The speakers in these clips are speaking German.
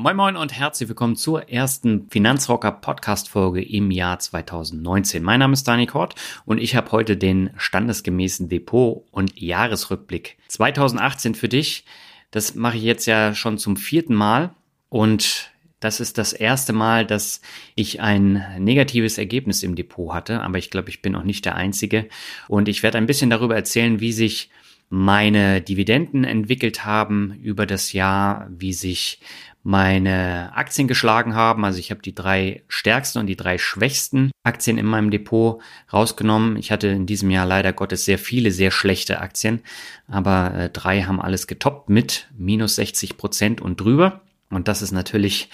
Moin Moin und herzlich willkommen zur ersten Finanzrocker Podcast Folge im Jahr 2019. Mein Name ist Dani Kort und ich habe heute den standesgemäßen Depot und Jahresrückblick 2018 für dich. Das mache ich jetzt ja schon zum vierten Mal und das ist das erste Mal, dass ich ein negatives Ergebnis im Depot hatte, aber ich glaube, ich bin auch nicht der Einzige und ich werde ein bisschen darüber erzählen, wie sich meine Dividenden entwickelt haben über das Jahr, wie sich meine Aktien geschlagen haben. Also ich habe die drei stärksten und die drei schwächsten Aktien in meinem Depot rausgenommen. Ich hatte in diesem Jahr leider Gottes sehr viele, sehr schlechte Aktien, aber äh, drei haben alles getoppt mit minus 60 Prozent und drüber. Und das ist natürlich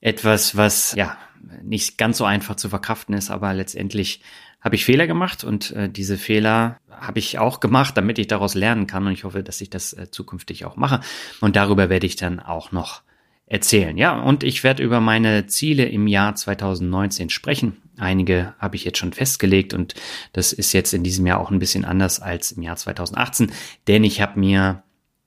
etwas, was ja nicht ganz so einfach zu verkraften ist, aber letztendlich habe ich Fehler gemacht und äh, diese Fehler habe ich auch gemacht, damit ich daraus lernen kann und ich hoffe, dass ich das äh, zukünftig auch mache und darüber werde ich dann auch noch erzählen. Ja, und ich werde über meine Ziele im Jahr 2019 sprechen. Einige habe ich jetzt schon festgelegt und das ist jetzt in diesem Jahr auch ein bisschen anders als im Jahr 2018, denn ich habe mir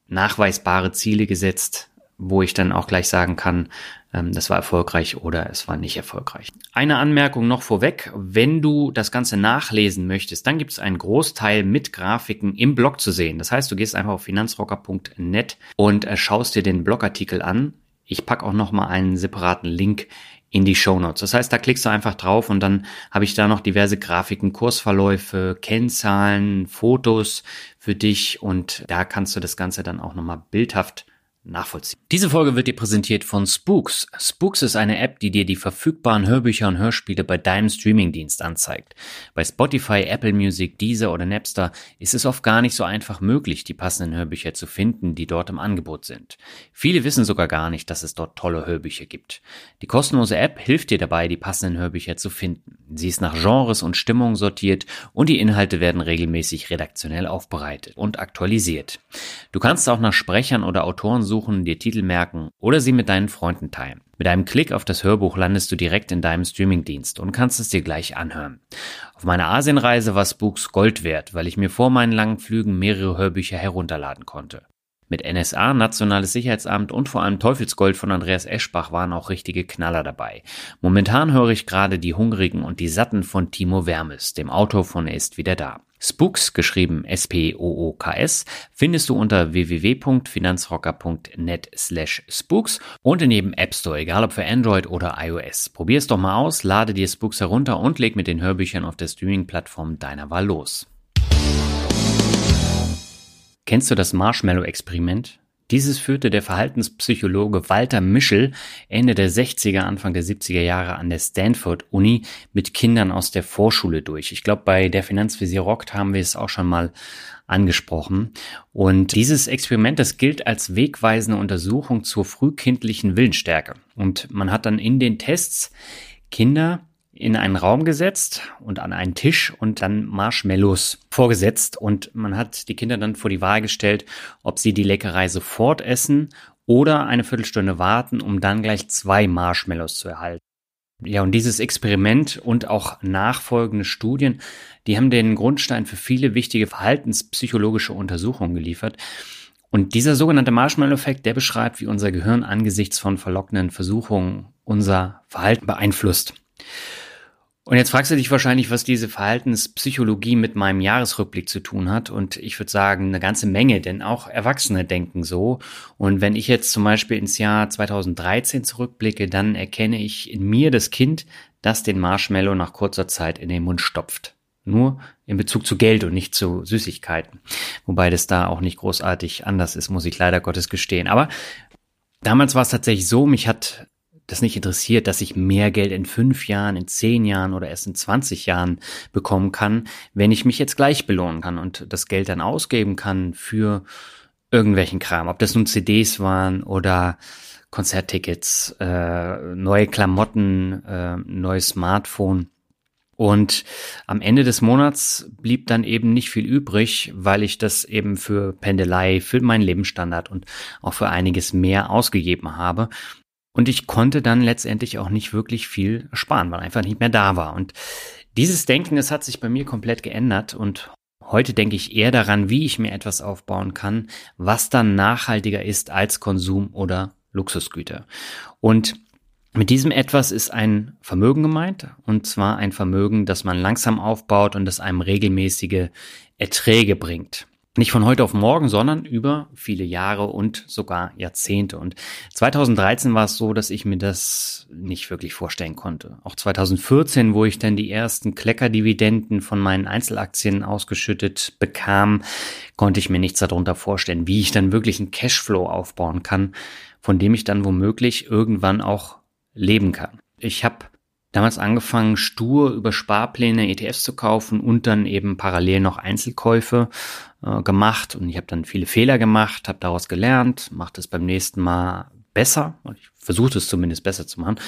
nachweisbare Ziele gesetzt, wo ich dann auch gleich sagen kann, ähm, das war erfolgreich oder es war nicht erfolgreich. Eine Anmerkung noch vorweg, wenn du das Ganze nachlesen möchtest, dann gibt es einen Großteil mit Grafiken im Blog zu sehen. Das heißt, du gehst einfach auf finanzrocker.net und äh, schaust dir den Blogartikel an. Ich packe auch nochmal einen separaten Link in die Show Notes. Das heißt, da klickst du einfach drauf und dann habe ich da noch diverse Grafiken, Kursverläufe, Kennzahlen, Fotos für dich und da kannst du das Ganze dann auch nochmal bildhaft nachvollziehen. Diese Folge wird dir präsentiert von Spooks. Spooks ist eine App, die dir die verfügbaren Hörbücher und Hörspiele bei deinem Streamingdienst anzeigt. Bei Spotify, Apple Music, Deezer oder Napster ist es oft gar nicht so einfach möglich, die passenden Hörbücher zu finden, die dort im Angebot sind. Viele wissen sogar gar nicht, dass es dort tolle Hörbücher gibt. Die kostenlose App hilft dir dabei, die passenden Hörbücher zu finden. Sie ist nach Genres und Stimmung sortiert und die Inhalte werden regelmäßig redaktionell aufbereitet und aktualisiert. Du kannst auch nach Sprechern oder Autoren suchen, suchen, dir Titel merken oder sie mit deinen Freunden teilen. Mit einem Klick auf das Hörbuch landest du direkt in deinem Streamingdienst und kannst es dir gleich anhören. Auf meiner Asienreise war Spooks Gold wert, weil ich mir vor meinen langen Flügen mehrere Hörbücher herunterladen konnte. Mit NSA, Nationales Sicherheitsamt und vor allem Teufelsgold von Andreas Eschbach waren auch richtige Knaller dabei. Momentan höre ich gerade die Hungrigen und die Satten von Timo Wermes, dem Autor von Er ist wieder da. Spooks, geschrieben S-P-O-O-K-S, findest du unter www.finanzrocker.net slash spooks und in jedem App Store, egal ob für Android oder iOS. Probier es doch mal aus, lade dir Spooks herunter und leg mit den Hörbüchern auf der Streaming-Plattform deiner Wahl los. Kennst du das Marshmallow-Experiment? Dieses führte der Verhaltenspsychologe Walter Mischel Ende der 60er, Anfang der 70er Jahre an der Stanford Uni mit Kindern aus der Vorschule durch. Ich glaube, bei der Finanzvisier rockt haben wir es auch schon mal angesprochen. Und dieses Experiment, das gilt als wegweisende Untersuchung zur frühkindlichen Willensstärke. Und man hat dann in den Tests Kinder in einen Raum gesetzt und an einen Tisch und dann Marshmallows vorgesetzt und man hat die Kinder dann vor die Wahl gestellt, ob sie die Leckerei sofort essen oder eine Viertelstunde warten, um dann gleich zwei Marshmallows zu erhalten. Ja, und dieses Experiment und auch nachfolgende Studien, die haben den Grundstein für viele wichtige verhaltenspsychologische Untersuchungen geliefert. Und dieser sogenannte Marshmallow-Effekt, der beschreibt, wie unser Gehirn angesichts von verlockenden Versuchungen unser Verhalten beeinflusst. Und jetzt fragst du dich wahrscheinlich, was diese Verhaltenspsychologie mit meinem Jahresrückblick zu tun hat. Und ich würde sagen, eine ganze Menge, denn auch Erwachsene denken so. Und wenn ich jetzt zum Beispiel ins Jahr 2013 zurückblicke, dann erkenne ich in mir das Kind, das den Marshmallow nach kurzer Zeit in den Mund stopft. Nur in Bezug zu Geld und nicht zu Süßigkeiten. Wobei das da auch nicht großartig anders ist, muss ich leider Gottes gestehen. Aber damals war es tatsächlich so, mich hat das nicht interessiert, dass ich mehr Geld in fünf Jahren, in zehn Jahren oder erst in 20 Jahren bekommen kann, wenn ich mich jetzt gleich belohnen kann und das Geld dann ausgeben kann für irgendwelchen Kram. Ob das nun CDs waren oder Konzerttickets, äh, neue Klamotten, äh, neues Smartphone. Und am Ende des Monats blieb dann eben nicht viel übrig, weil ich das eben für Pendelei, für meinen Lebensstandard und auch für einiges mehr ausgegeben habe. Und ich konnte dann letztendlich auch nicht wirklich viel sparen, weil einfach nicht mehr da war. Und dieses Denken, das hat sich bei mir komplett geändert und heute denke ich eher daran, wie ich mir etwas aufbauen kann, was dann nachhaltiger ist als Konsum oder Luxusgüter. Und mit diesem etwas ist ein Vermögen gemeint, und zwar ein Vermögen, das man langsam aufbaut und das einem regelmäßige Erträge bringt. Nicht von heute auf morgen, sondern über viele Jahre und sogar Jahrzehnte. Und 2013 war es so, dass ich mir das nicht wirklich vorstellen konnte. Auch 2014, wo ich dann die ersten Kleckerdividenden von meinen Einzelaktien ausgeschüttet bekam, konnte ich mir nichts darunter vorstellen, wie ich dann wirklich einen Cashflow aufbauen kann, von dem ich dann womöglich irgendwann auch leben kann. Ich habe damals angefangen, stur über Sparpläne ETFs zu kaufen und dann eben parallel noch Einzelkäufe äh, gemacht. Und ich habe dann viele Fehler gemacht, habe daraus gelernt, mache das beim nächsten Mal besser. Ich versuche es zumindest besser zu machen.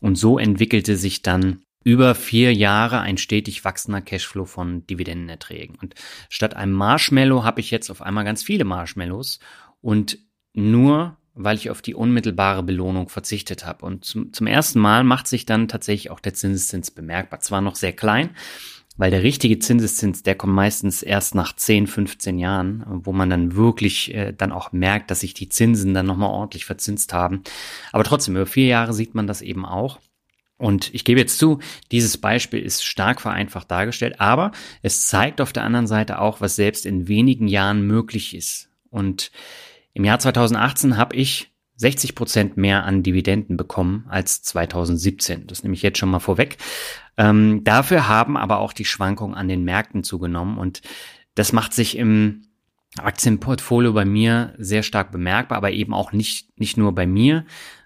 Und so entwickelte sich dann über vier Jahre ein stetig wachsender Cashflow von Dividendenerträgen. Und statt einem Marshmallow habe ich jetzt auf einmal ganz viele Marshmallows und nur weil ich auf die unmittelbare Belohnung verzichtet habe. Und zum, zum ersten Mal macht sich dann tatsächlich auch der Zinseszins bemerkbar. Zwar noch sehr klein, weil der richtige Zinseszins, der kommt meistens erst nach 10, 15 Jahren, wo man dann wirklich äh, dann auch merkt, dass sich die Zinsen dann nochmal ordentlich verzinst haben. Aber trotzdem, über vier Jahre sieht man das eben auch. Und ich gebe jetzt zu, dieses Beispiel ist stark vereinfacht dargestellt, aber es zeigt auf der anderen Seite auch, was selbst in wenigen Jahren möglich ist. Und im Jahr 2018 habe ich 60 Prozent mehr an Dividenden bekommen als 2017. Das nehme ich jetzt schon mal vorweg. Ähm, dafür haben aber auch die Schwankungen an den Märkten zugenommen und das macht sich im Aktienportfolio bei mir sehr stark bemerkbar, aber eben auch nicht, nicht nur bei mir,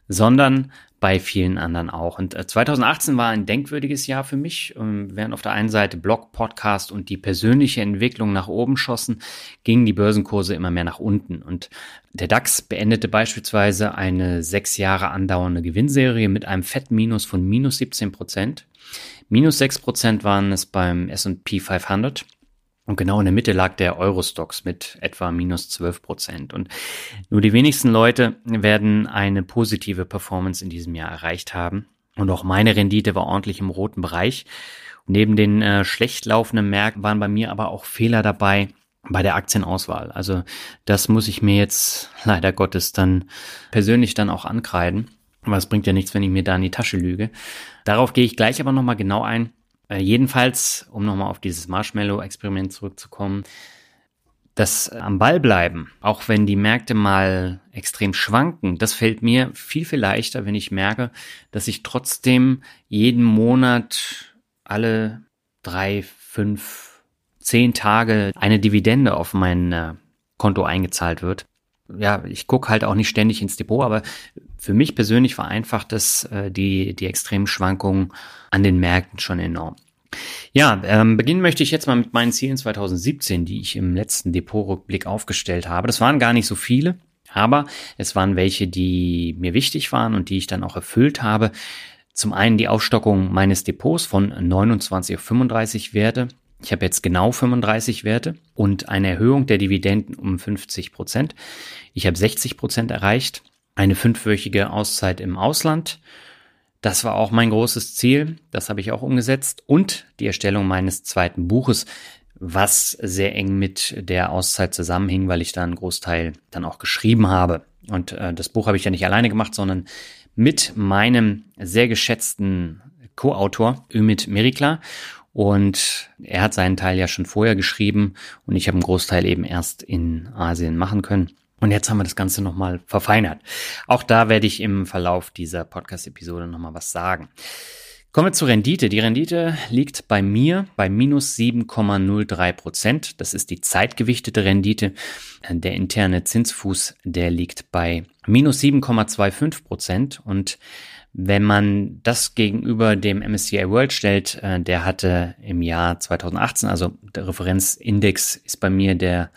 sondern bei vielen anderen auch. Und 2018 äh, war ein denkwürdiges Jahr für mich. Ähm, während auf der einen Seite Blog, Podcast und die persönliche Entwicklung nach oben schossen, gingen die Börsenkurse immer mehr nach unten. Und der DAX beendete beispielsweise eine sechs Jahre andauernde Gewinnserie mit einem Fettminus von minus 17 Prozent. Minus 6 Prozent waren es beim S&P 500 und genau in der Mitte lag der Eurostox mit etwa minus 12 Prozent. Und nur die wenigsten Leute werden eine positive Performance in diesem Jahr erreicht haben. Und auch meine Rendite war ordentlich im roten Bereich. Und neben den äh, schlecht laufenden Märkten waren bei mir aber auch Fehler dabei bei der Aktienauswahl. Also das muss ich mir jetzt leider Gottes dann persönlich dann auch ankreiden. Aber es bringt ja nichts, wenn ich mir da in die Tasche lüge. Darauf gehe ich gleich aber nochmal genau ein. Äh, jedenfalls, um nochmal auf dieses Marshmallow-Experiment zurückzukommen, das am Ball bleiben, auch wenn die Märkte mal extrem schwanken, das fällt mir viel, viel leichter, wenn ich merke, dass ich trotzdem jeden Monat alle drei, fünf, zehn Tage eine Dividende auf mein äh, Konto eingezahlt wird. Ja, ich gucke halt auch nicht ständig ins Depot, aber für mich persönlich vereinfacht es äh, die, die extremen Schwankungen an den Märkten schon enorm. Ja, ähm, beginnen möchte ich jetzt mal mit meinen Zielen 2017, die ich im letzten Depotrückblick aufgestellt habe. Das waren gar nicht so viele, aber es waren welche, die mir wichtig waren und die ich dann auch erfüllt habe. Zum einen die Aufstockung meines Depots von 29 auf 35 Werte. Ich habe jetzt genau 35 Werte und eine Erhöhung der Dividenden um 50 Prozent. Ich habe 60 Prozent erreicht. Eine fünfwöchige Auszeit im Ausland das war auch mein großes Ziel. Das habe ich auch umgesetzt. Und die Erstellung meines zweiten Buches, was sehr eng mit der Auszeit zusammenhing, weil ich da einen Großteil dann auch geschrieben habe. Und äh, das Buch habe ich ja nicht alleine gemacht, sondern mit meinem sehr geschätzten Co-Autor Ümit Merikla. Und er hat seinen Teil ja schon vorher geschrieben und ich habe einen Großteil eben erst in Asien machen können. Und jetzt haben wir das Ganze nochmal verfeinert. Auch da werde ich im Verlauf dieser Podcast-Episode nochmal was sagen. Kommen wir zur Rendite. Die Rendite liegt bei mir bei minus 7,03 Prozent. Das ist die zeitgewichtete Rendite. Der interne Zinsfuß, der liegt bei minus 7,25 Prozent. Und wenn man das gegenüber dem MSCI World stellt, äh, der hatte im Jahr 2018, also der Referenzindex ist bei mir der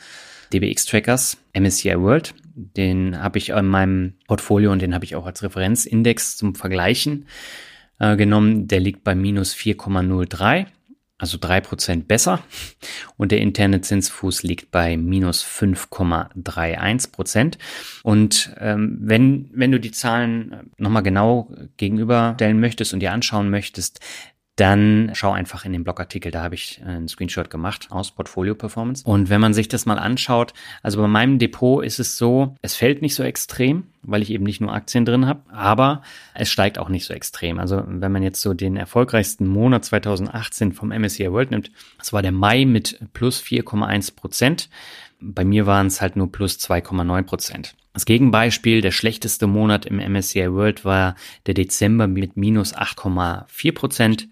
DBX Trackers MSCI World. Den habe ich in meinem Portfolio und den habe ich auch als Referenzindex zum Vergleichen äh, genommen. Der liegt bei minus 4,03, also drei Prozent besser. Und der interne Zinsfuß liegt bei minus 5,31 Prozent. Und ähm, wenn, wenn du die Zahlen nochmal genau gegenüberstellen möchtest und dir anschauen möchtest, dann schau einfach in den Blogartikel, da habe ich einen Screenshot gemacht aus Portfolio Performance. Und wenn man sich das mal anschaut, also bei meinem Depot ist es so, es fällt nicht so extrem, weil ich eben nicht nur Aktien drin habe, aber es steigt auch nicht so extrem. Also wenn man jetzt so den erfolgreichsten Monat 2018 vom MSCI World nimmt, das war der Mai mit plus 4,1 Prozent. Bei mir waren es halt nur plus 2,9 Prozent. Das Gegenbeispiel, der schlechteste Monat im MSCI World war der Dezember mit minus 8,4 Prozent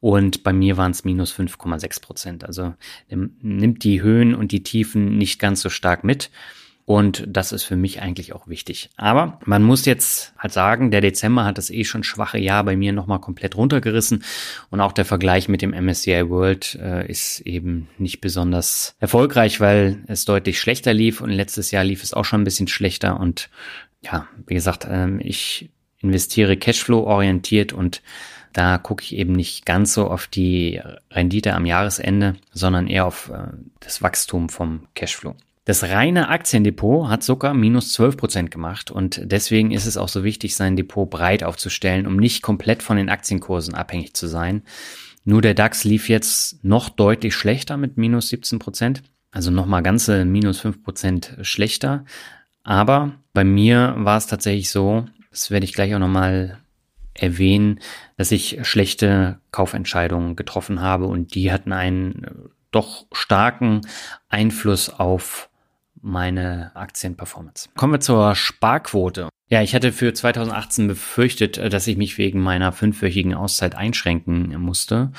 und bei mir waren es minus 5,6 Prozent. Also nimmt die Höhen und die Tiefen nicht ganz so stark mit. Und das ist für mich eigentlich auch wichtig. Aber man muss jetzt halt sagen, der Dezember hat das eh schon schwache Jahr bei mir nochmal komplett runtergerissen. Und auch der Vergleich mit dem MSCI World äh, ist eben nicht besonders erfolgreich, weil es deutlich schlechter lief. Und letztes Jahr lief es auch schon ein bisschen schlechter. Und ja, wie gesagt, äh, ich investiere Cashflow orientiert und da gucke ich eben nicht ganz so auf die Rendite am Jahresende, sondern eher auf äh, das Wachstum vom Cashflow. Das reine Aktiendepot hat sogar minus 12 Prozent gemacht und deswegen ist es auch so wichtig, sein Depot breit aufzustellen, um nicht komplett von den Aktienkursen abhängig zu sein. Nur der DAX lief jetzt noch deutlich schlechter mit minus 17 Prozent, also nochmal ganze minus 5 Prozent schlechter. Aber bei mir war es tatsächlich so, das werde ich gleich auch nochmal erwähnen, dass ich schlechte Kaufentscheidungen getroffen habe und die hatten einen doch starken Einfluss auf meine Aktienperformance. Kommen wir zur Sparquote. Ja, ich hatte für 2018 befürchtet, äh, dass ich mich wegen meiner fünfwöchigen Auszeit einschränken musste,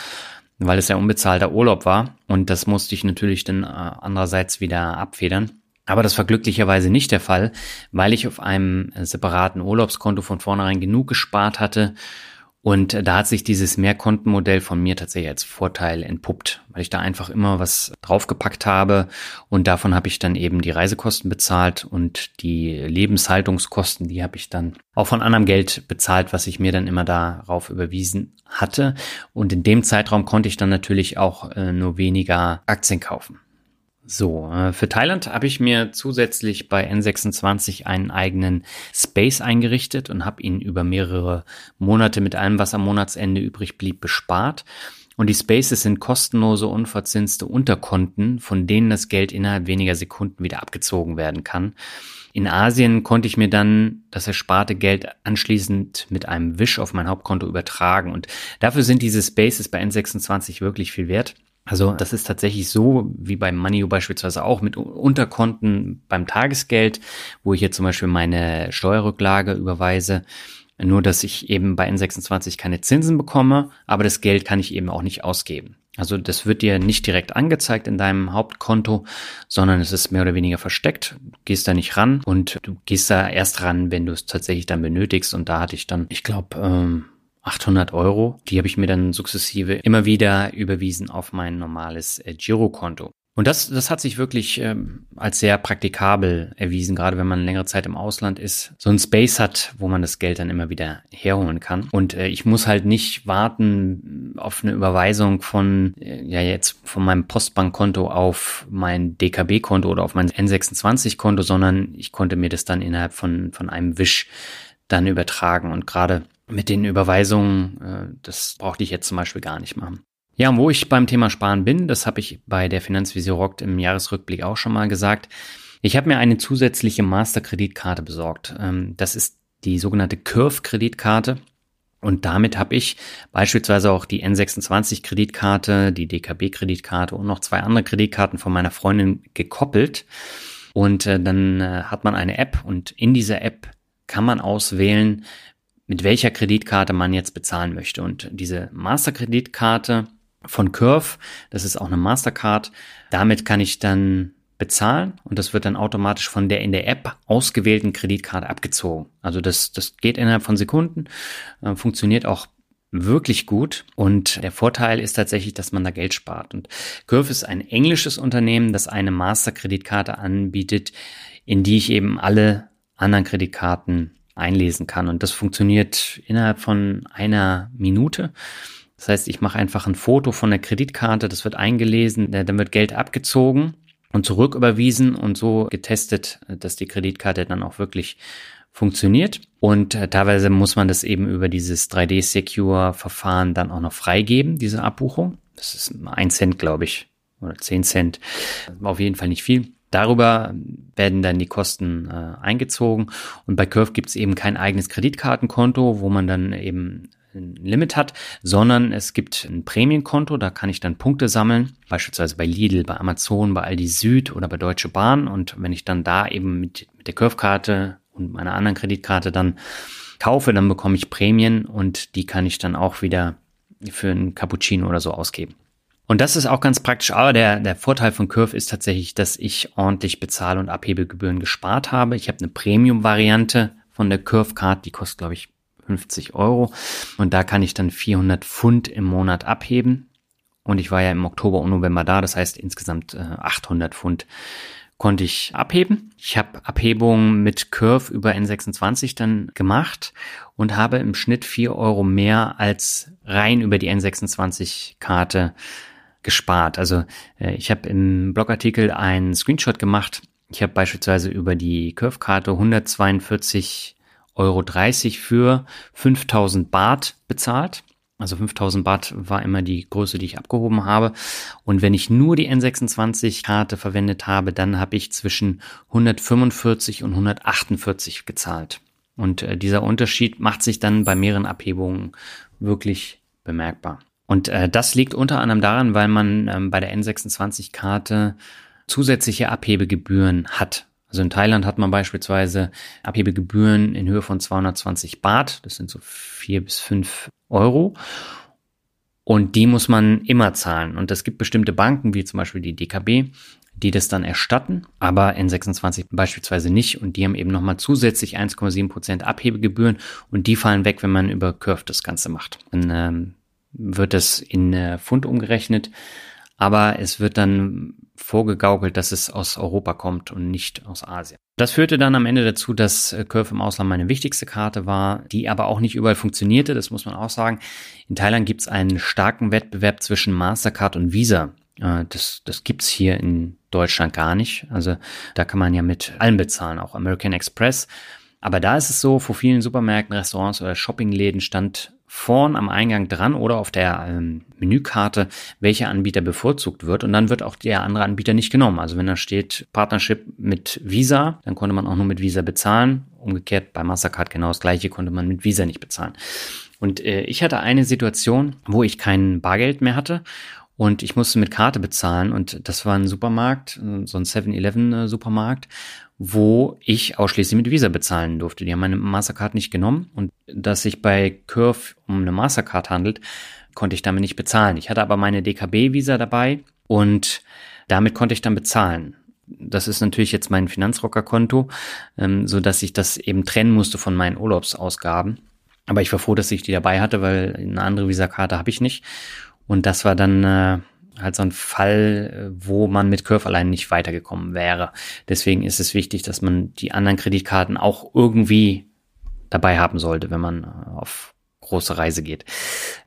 weil es ja unbezahlter Urlaub war. Und das musste ich natürlich dann äh, andererseits wieder abfedern. Aber das war glücklicherweise nicht der Fall, weil ich auf einem separaten Urlaubskonto von vornherein genug gespart hatte, und da hat sich dieses Mehrkontenmodell von mir tatsächlich als Vorteil entpuppt, weil ich da einfach immer was draufgepackt habe und davon habe ich dann eben die Reisekosten bezahlt und die Lebenshaltungskosten, die habe ich dann auch von anderem Geld bezahlt, was ich mir dann immer darauf überwiesen hatte. Und in dem Zeitraum konnte ich dann natürlich auch äh, nur weniger Aktien kaufen. So, äh, für Thailand habe ich mir zusätzlich bei N26 einen eigenen Space eingerichtet und habe ihn über mehrere Monate mit allem, was am Monatsende übrig blieb, bespart. Und die Spaces sind kostenlose, unverzinste Unterkonten, von denen das Geld innerhalb weniger Sekunden wieder abgezogen werden kann. In Asien konnte ich mir dann das ersparte Geld anschließend mit einem Wisch auf mein Hauptkonto übertragen. Und dafür sind diese Spaces bei N26 wirklich viel wert. Also das ist tatsächlich so, wie beim Money beispielsweise auch mit Unterkonten beim Tagesgeld, wo ich jetzt zum Beispiel meine Steuerrücklage überweise. Nur, dass ich eben bei N26 keine Zinsen bekomme, aber das Geld kann ich eben auch nicht ausgeben. Also das wird dir nicht direkt angezeigt in deinem Hauptkonto, sondern es ist mehr oder weniger versteckt. Du gehst da nicht ran und du gehst da erst ran, wenn du es tatsächlich dann benötigst. Und da hatte ich dann, ich glaube, ähm, 800 Euro. Die habe ich mir dann sukzessive immer wieder überwiesen auf mein normales äh, Girokonto. Und das, das hat sich wirklich ähm, als sehr praktikabel erwiesen, gerade wenn man längere Zeit im Ausland ist, so ein Space hat, wo man das Geld dann immer wieder herholen kann. Und äh, ich muss halt nicht warten auf eine Überweisung von, äh, ja jetzt von meinem Postbankkonto auf mein DKB-Konto oder auf mein N26-Konto, sondern ich konnte mir das dann innerhalb von, von einem Wisch dann übertragen. Und gerade mit den Überweisungen, äh, das brauchte ich jetzt zum Beispiel gar nicht machen. Ja, und wo ich beim Thema Sparen bin, das habe ich bei der Finanzvisio Rockt im Jahresrückblick auch schon mal gesagt. Ich habe mir eine zusätzliche Masterkreditkarte besorgt. Ähm, das ist die sogenannte Curve-Kreditkarte. Und damit habe ich beispielsweise auch die N26-Kreditkarte, die DKB-Kreditkarte und noch zwei andere Kreditkarten von meiner Freundin gekoppelt. Und äh, dann äh, hat man eine App und in dieser App kann man auswählen, mit welcher Kreditkarte man jetzt bezahlen möchte. Und diese Masterkreditkarte von Curve, das ist auch eine Mastercard, damit kann ich dann bezahlen und das wird dann automatisch von der in der App ausgewählten Kreditkarte abgezogen. Also das, das geht innerhalb von Sekunden, äh, funktioniert auch wirklich gut und der Vorteil ist tatsächlich, dass man da Geld spart. Und Curve ist ein englisches Unternehmen, das eine Masterkreditkarte anbietet, in die ich eben alle anderen Kreditkarten einlesen kann. Und das funktioniert innerhalb von einer Minute. Das heißt, ich mache einfach ein Foto von der Kreditkarte, das wird eingelesen, dann wird Geld abgezogen und zurücküberwiesen und so getestet, dass die Kreditkarte dann auch wirklich funktioniert. Und äh, teilweise muss man das eben über dieses 3D-Secure-Verfahren dann auch noch freigeben, diese Abbuchung. Das ist ein Cent, glaube ich, oder zehn Cent. Auf jeden Fall nicht viel. Darüber werden dann die Kosten äh, eingezogen. Und bei Curve gibt es eben kein eigenes Kreditkartenkonto, wo man dann eben ein Limit hat, sondern es gibt ein Prämienkonto, da kann ich dann Punkte sammeln, beispielsweise bei Lidl, bei Amazon, bei Aldi Süd oder bei Deutsche Bahn. Und wenn ich dann da eben mit, mit der Curve-Karte und meiner anderen Kreditkarte dann kaufe, dann bekomme ich Prämien und die kann ich dann auch wieder für einen Cappuccino oder so ausgeben. Und das ist auch ganz praktisch, aber der, der Vorteil von Curve ist tatsächlich, dass ich ordentlich Bezahl- und Abhebegebühren gespart habe. Ich habe eine Premium-Variante von der Curve Card, die kostet, glaube ich, 50 Euro. Und da kann ich dann 400 Pfund im Monat abheben. Und ich war ja im Oktober und November da, das heißt insgesamt 800 äh, Pfund konnte ich abheben. Ich habe Abhebungen mit Curve über N26 dann gemacht und habe im Schnitt 4 Euro mehr als rein über die N26-Karte gespart. Also äh, ich habe im Blogartikel einen Screenshot gemacht. Ich habe beispielsweise über die Curve-Karte 142 Euro 30 für 5000 Baht bezahlt. Also 5000 Baht war immer die Größe, die ich abgehoben habe. Und wenn ich nur die N26-Karte verwendet habe, dann habe ich zwischen 145 und 148 gezahlt. Und äh, dieser Unterschied macht sich dann bei mehreren Abhebungen wirklich bemerkbar. Und äh, das liegt unter anderem daran, weil man ähm, bei der N26-Karte zusätzliche Abhebegebühren hat. Also in Thailand hat man beispielsweise Abhebegebühren in Höhe von 220 Baht. Das sind so vier bis fünf Euro. Und die muss man immer zahlen. Und es gibt bestimmte Banken, wie zum Beispiel die DKB, die das dann erstatten, aber N26 beispielsweise nicht. Und die haben eben nochmal zusätzlich 1,7 Prozent Abhebegebühren und die fallen weg, wenn man über Curve das Ganze macht. Dann ähm, wird das in äh, Pfund umgerechnet aber es wird dann vorgegaukelt, dass es aus Europa kommt und nicht aus Asien. Das führte dann am Ende dazu, dass äh, Curve im Ausland meine wichtigste Karte war, die aber auch nicht überall funktionierte, das muss man auch sagen. In Thailand gibt es einen starken Wettbewerb zwischen Mastercard und Visa. Äh, das, das gibt's hier in Deutschland gar nicht. Also da kann man ja mit allem bezahlen, auch American Express. Aber da ist es so, vor vielen Supermärkten, Restaurants oder Shoppingläden stand vorn am Eingang dran oder auf der ähm, Menükarte, welcher Anbieter bevorzugt wird und dann wird auch der andere Anbieter nicht genommen. Also wenn da steht Partnership mit Visa, dann konnte man auch nur mit Visa bezahlen. Umgekehrt bei Mastercard genau das gleiche konnte man mit Visa nicht bezahlen. Und äh, ich hatte eine Situation, wo ich kein Bargeld mehr hatte und ich musste mit Karte bezahlen und das war ein Supermarkt, so ein 7-Eleven äh, wo ich ausschließlich mit Visa bezahlen durfte. Die haben meine Mastercard nicht genommen und dass sich bei Curve um eine Mastercard handelt, konnte ich damit nicht bezahlen. Ich hatte aber meine DKB-Visa dabei und damit konnte ich dann bezahlen. Das ist natürlich jetzt mein Finanzrocker-Konto, ähm, so dass ich das eben trennen musste von meinen Urlaubsausgaben. Aber ich war froh, dass ich die dabei hatte, weil eine andere Visakarte habe ich nicht. Und das war dann äh, halt so ein Fall, äh, wo man mit Curve allein nicht weitergekommen wäre. Deswegen ist es wichtig, dass man die anderen Kreditkarten auch irgendwie dabei haben sollte, wenn man äh, auf große Reise geht.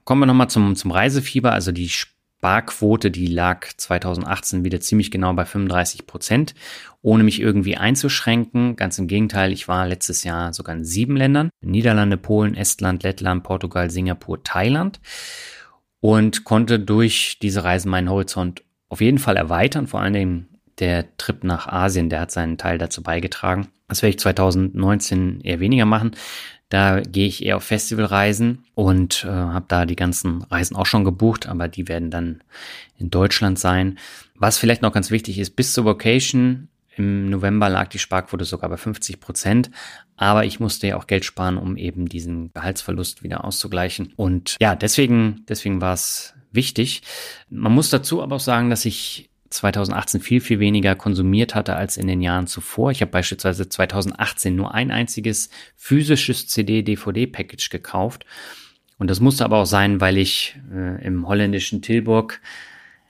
Kommen wir nochmal zum, zum Reisefieber. Also die Sparquote, die lag 2018 wieder ziemlich genau bei 35 Prozent, ohne mich irgendwie einzuschränken. Ganz im Gegenteil, ich war letztes Jahr sogar in sieben Ländern. Niederlande, Polen, Estland, Lettland, Portugal, Singapur, Thailand und konnte durch diese Reisen meinen Horizont auf jeden Fall erweitern, vor allen Dingen der Trip nach Asien, der hat seinen Teil dazu beigetragen. Das werde ich 2019 eher weniger machen. Da gehe ich eher auf Festivalreisen und äh, habe da die ganzen Reisen auch schon gebucht, aber die werden dann in Deutschland sein. Was vielleicht noch ganz wichtig ist, bis zur Vocation im November lag die Sparquote sogar bei 50 Prozent, aber ich musste ja auch Geld sparen, um eben diesen Gehaltsverlust wieder auszugleichen. Und ja, deswegen, deswegen war es wichtig. Man muss dazu aber auch sagen, dass ich 2018 viel, viel weniger konsumiert hatte als in den Jahren zuvor. Ich habe beispielsweise 2018 nur ein einziges physisches CD-DVD-Package gekauft. Und das musste aber auch sein, weil ich äh, im holländischen Tilburg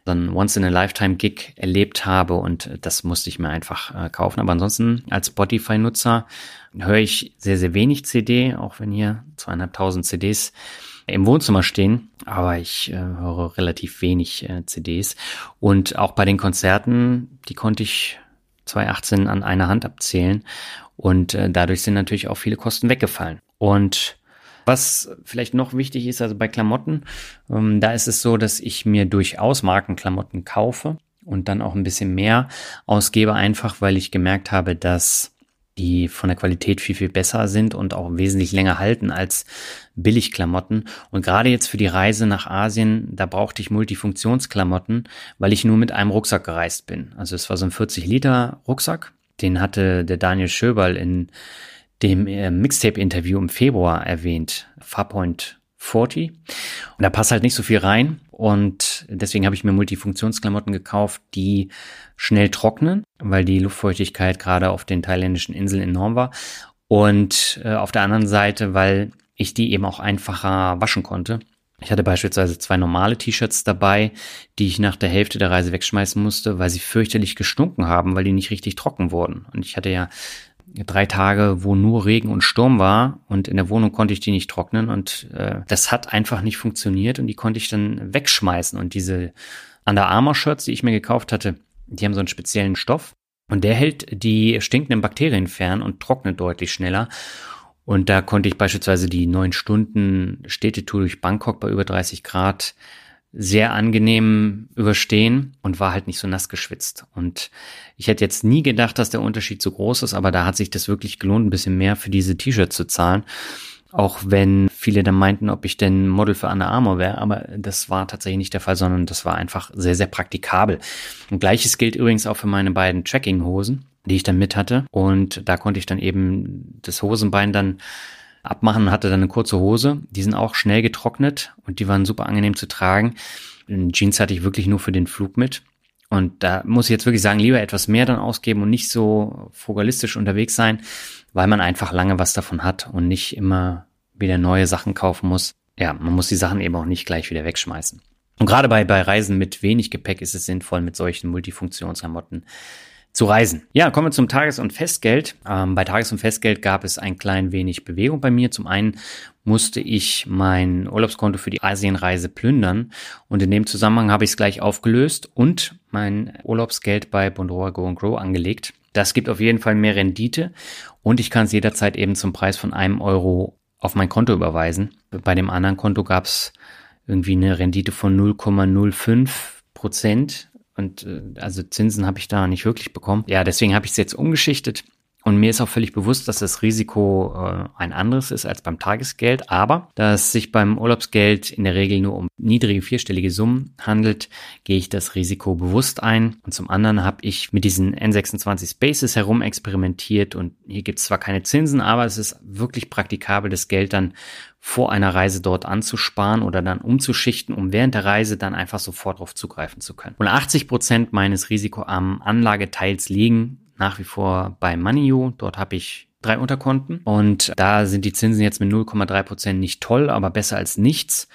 so ein Once-in-a-Lifetime-Gig erlebt habe und das musste ich mir einfach äh, kaufen. Aber ansonsten als Spotify-Nutzer höre ich sehr, sehr wenig CD, auch wenn hier zweieinhalbtausend CDs im Wohnzimmer stehen, aber ich äh, höre relativ wenig äh, CDs. Und auch bei den Konzerten, die konnte ich 2018 an einer Hand abzählen. Und äh, dadurch sind natürlich auch viele Kosten weggefallen. Und was vielleicht noch wichtig ist, also bei Klamotten, ähm, da ist es so, dass ich mir durchaus Markenklamotten kaufe und dann auch ein bisschen mehr ausgebe, einfach weil ich gemerkt habe, dass die von der Qualität viel, viel besser sind und auch wesentlich länger halten als Billigklamotten. Und gerade jetzt für die Reise nach Asien, da brauchte ich Multifunktionsklamotten, weil ich nur mit einem Rucksack gereist bin. Also es war so ein 40 Liter Rucksack. Den hatte der Daniel Schöberl in dem äh, Mixtape-Interview im Februar erwähnt. Farpoint 40. Und da passt halt nicht so viel rein. Und deswegen habe ich mir Multifunktionsklamotten gekauft, die schnell trocknen, weil die Luftfeuchtigkeit gerade auf den thailändischen Inseln enorm war. Und äh, auf der anderen Seite, weil ich die eben auch einfacher waschen konnte. Ich hatte beispielsweise zwei normale T-Shirts dabei, die ich nach der Hälfte der Reise wegschmeißen musste, weil sie fürchterlich gestunken haben, weil die nicht richtig trocken wurden. Und ich hatte ja drei Tage, wo nur Regen und Sturm war und in der Wohnung konnte ich die nicht trocknen und äh, das hat einfach nicht funktioniert und die konnte ich dann wegschmeißen und diese Under Armour Shirts, die ich mir gekauft hatte, die haben so einen speziellen Stoff und der hält die stinkenden Bakterien fern und trocknet deutlich schneller. Und da konnte ich beispielsweise die neun Stunden Städtetour durch Bangkok bei über 30 Grad sehr angenehm überstehen und war halt nicht so nass geschwitzt. Und ich hätte jetzt nie gedacht, dass der Unterschied so groß ist, aber da hat sich das wirklich gelohnt, ein bisschen mehr für diese T-Shirts zu zahlen. Auch wenn viele dann meinten, ob ich denn Model für Anna Armour wäre, aber das war tatsächlich nicht der Fall, sondern das war einfach sehr, sehr praktikabel. Und gleiches gilt übrigens auch für meine beiden Tracking-Hosen, die ich dann mit hatte. Und da konnte ich dann eben das Hosenbein dann abmachen hatte dann eine kurze Hose. Die sind auch schnell getrocknet und die waren super angenehm zu tragen. Jeans hatte ich wirklich nur für den Flug mit. Und da muss ich jetzt wirklich sagen, lieber etwas mehr dann ausgeben und nicht so frugalistisch unterwegs sein, weil man einfach lange was davon hat und nicht immer wieder neue Sachen kaufen muss. Ja, man muss die Sachen eben auch nicht gleich wieder wegschmeißen. Und gerade bei, bei Reisen mit wenig Gepäck ist es sinnvoll, mit solchen Multifunktionsklamotten zu reisen. Ja, kommen wir zum Tages- und Festgeld. Ähm, bei Tages- und Festgeld gab es ein klein wenig Bewegung bei mir. Zum einen musste ich mein Urlaubskonto für die Asienreise plündern und in dem Zusammenhang habe ich es gleich aufgelöst und mein Urlaubsgeld bei Bondora Go and Grow angelegt. Das gibt auf jeden Fall mehr Rendite und ich kann es jederzeit eben zum Preis von einem Euro auf mein Konto überweisen. Bei dem anderen Konto gab es irgendwie eine Rendite von 0,05 Prozent und äh, also Zinsen habe ich da nicht wirklich bekommen. Ja, deswegen habe ich es jetzt umgeschichtet. Und mir ist auch völlig bewusst, dass das Risiko äh, ein anderes ist als beim Tagesgeld, aber da es sich beim Urlaubsgeld in der Regel nur um niedrige vierstellige Summen handelt, gehe ich das Risiko bewusst ein. Und zum anderen habe ich mit diesen N26 Spaces herum experimentiert und hier gibt es zwar keine Zinsen, aber es ist wirklich praktikabel, das Geld dann vor einer Reise dort anzusparen oder dann umzuschichten, um während der Reise dann einfach sofort darauf zugreifen zu können. Und 80 Prozent meines Risikoarmen Anlageteils liegen nach wie vor bei Moneyou. Dort habe ich drei Unterkonten und da sind die Zinsen jetzt mit 0,3 Prozent nicht toll, aber besser als nichts.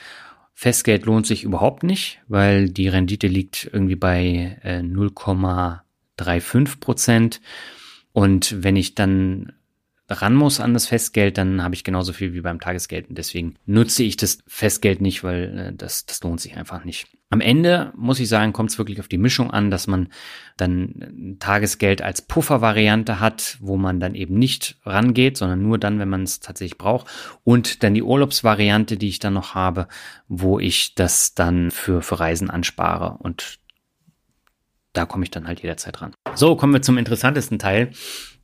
Festgeld lohnt sich überhaupt nicht, weil die Rendite liegt irgendwie bei äh, 0,35 Prozent. Und wenn ich dann ran muss an das Festgeld, dann habe ich genauso viel wie beim Tagesgeld. Und deswegen nutze ich das Festgeld nicht, weil äh, das, das lohnt sich einfach nicht. Am Ende muss ich sagen, kommt es wirklich auf die Mischung an, dass man dann Tagesgeld als Puffervariante hat, wo man dann eben nicht rangeht, sondern nur dann, wenn man es tatsächlich braucht. Und dann die Urlaubsvariante, die ich dann noch habe, wo ich das dann für, für Reisen anspare. Und da komme ich dann halt jederzeit ran. So, kommen wir zum interessantesten Teil,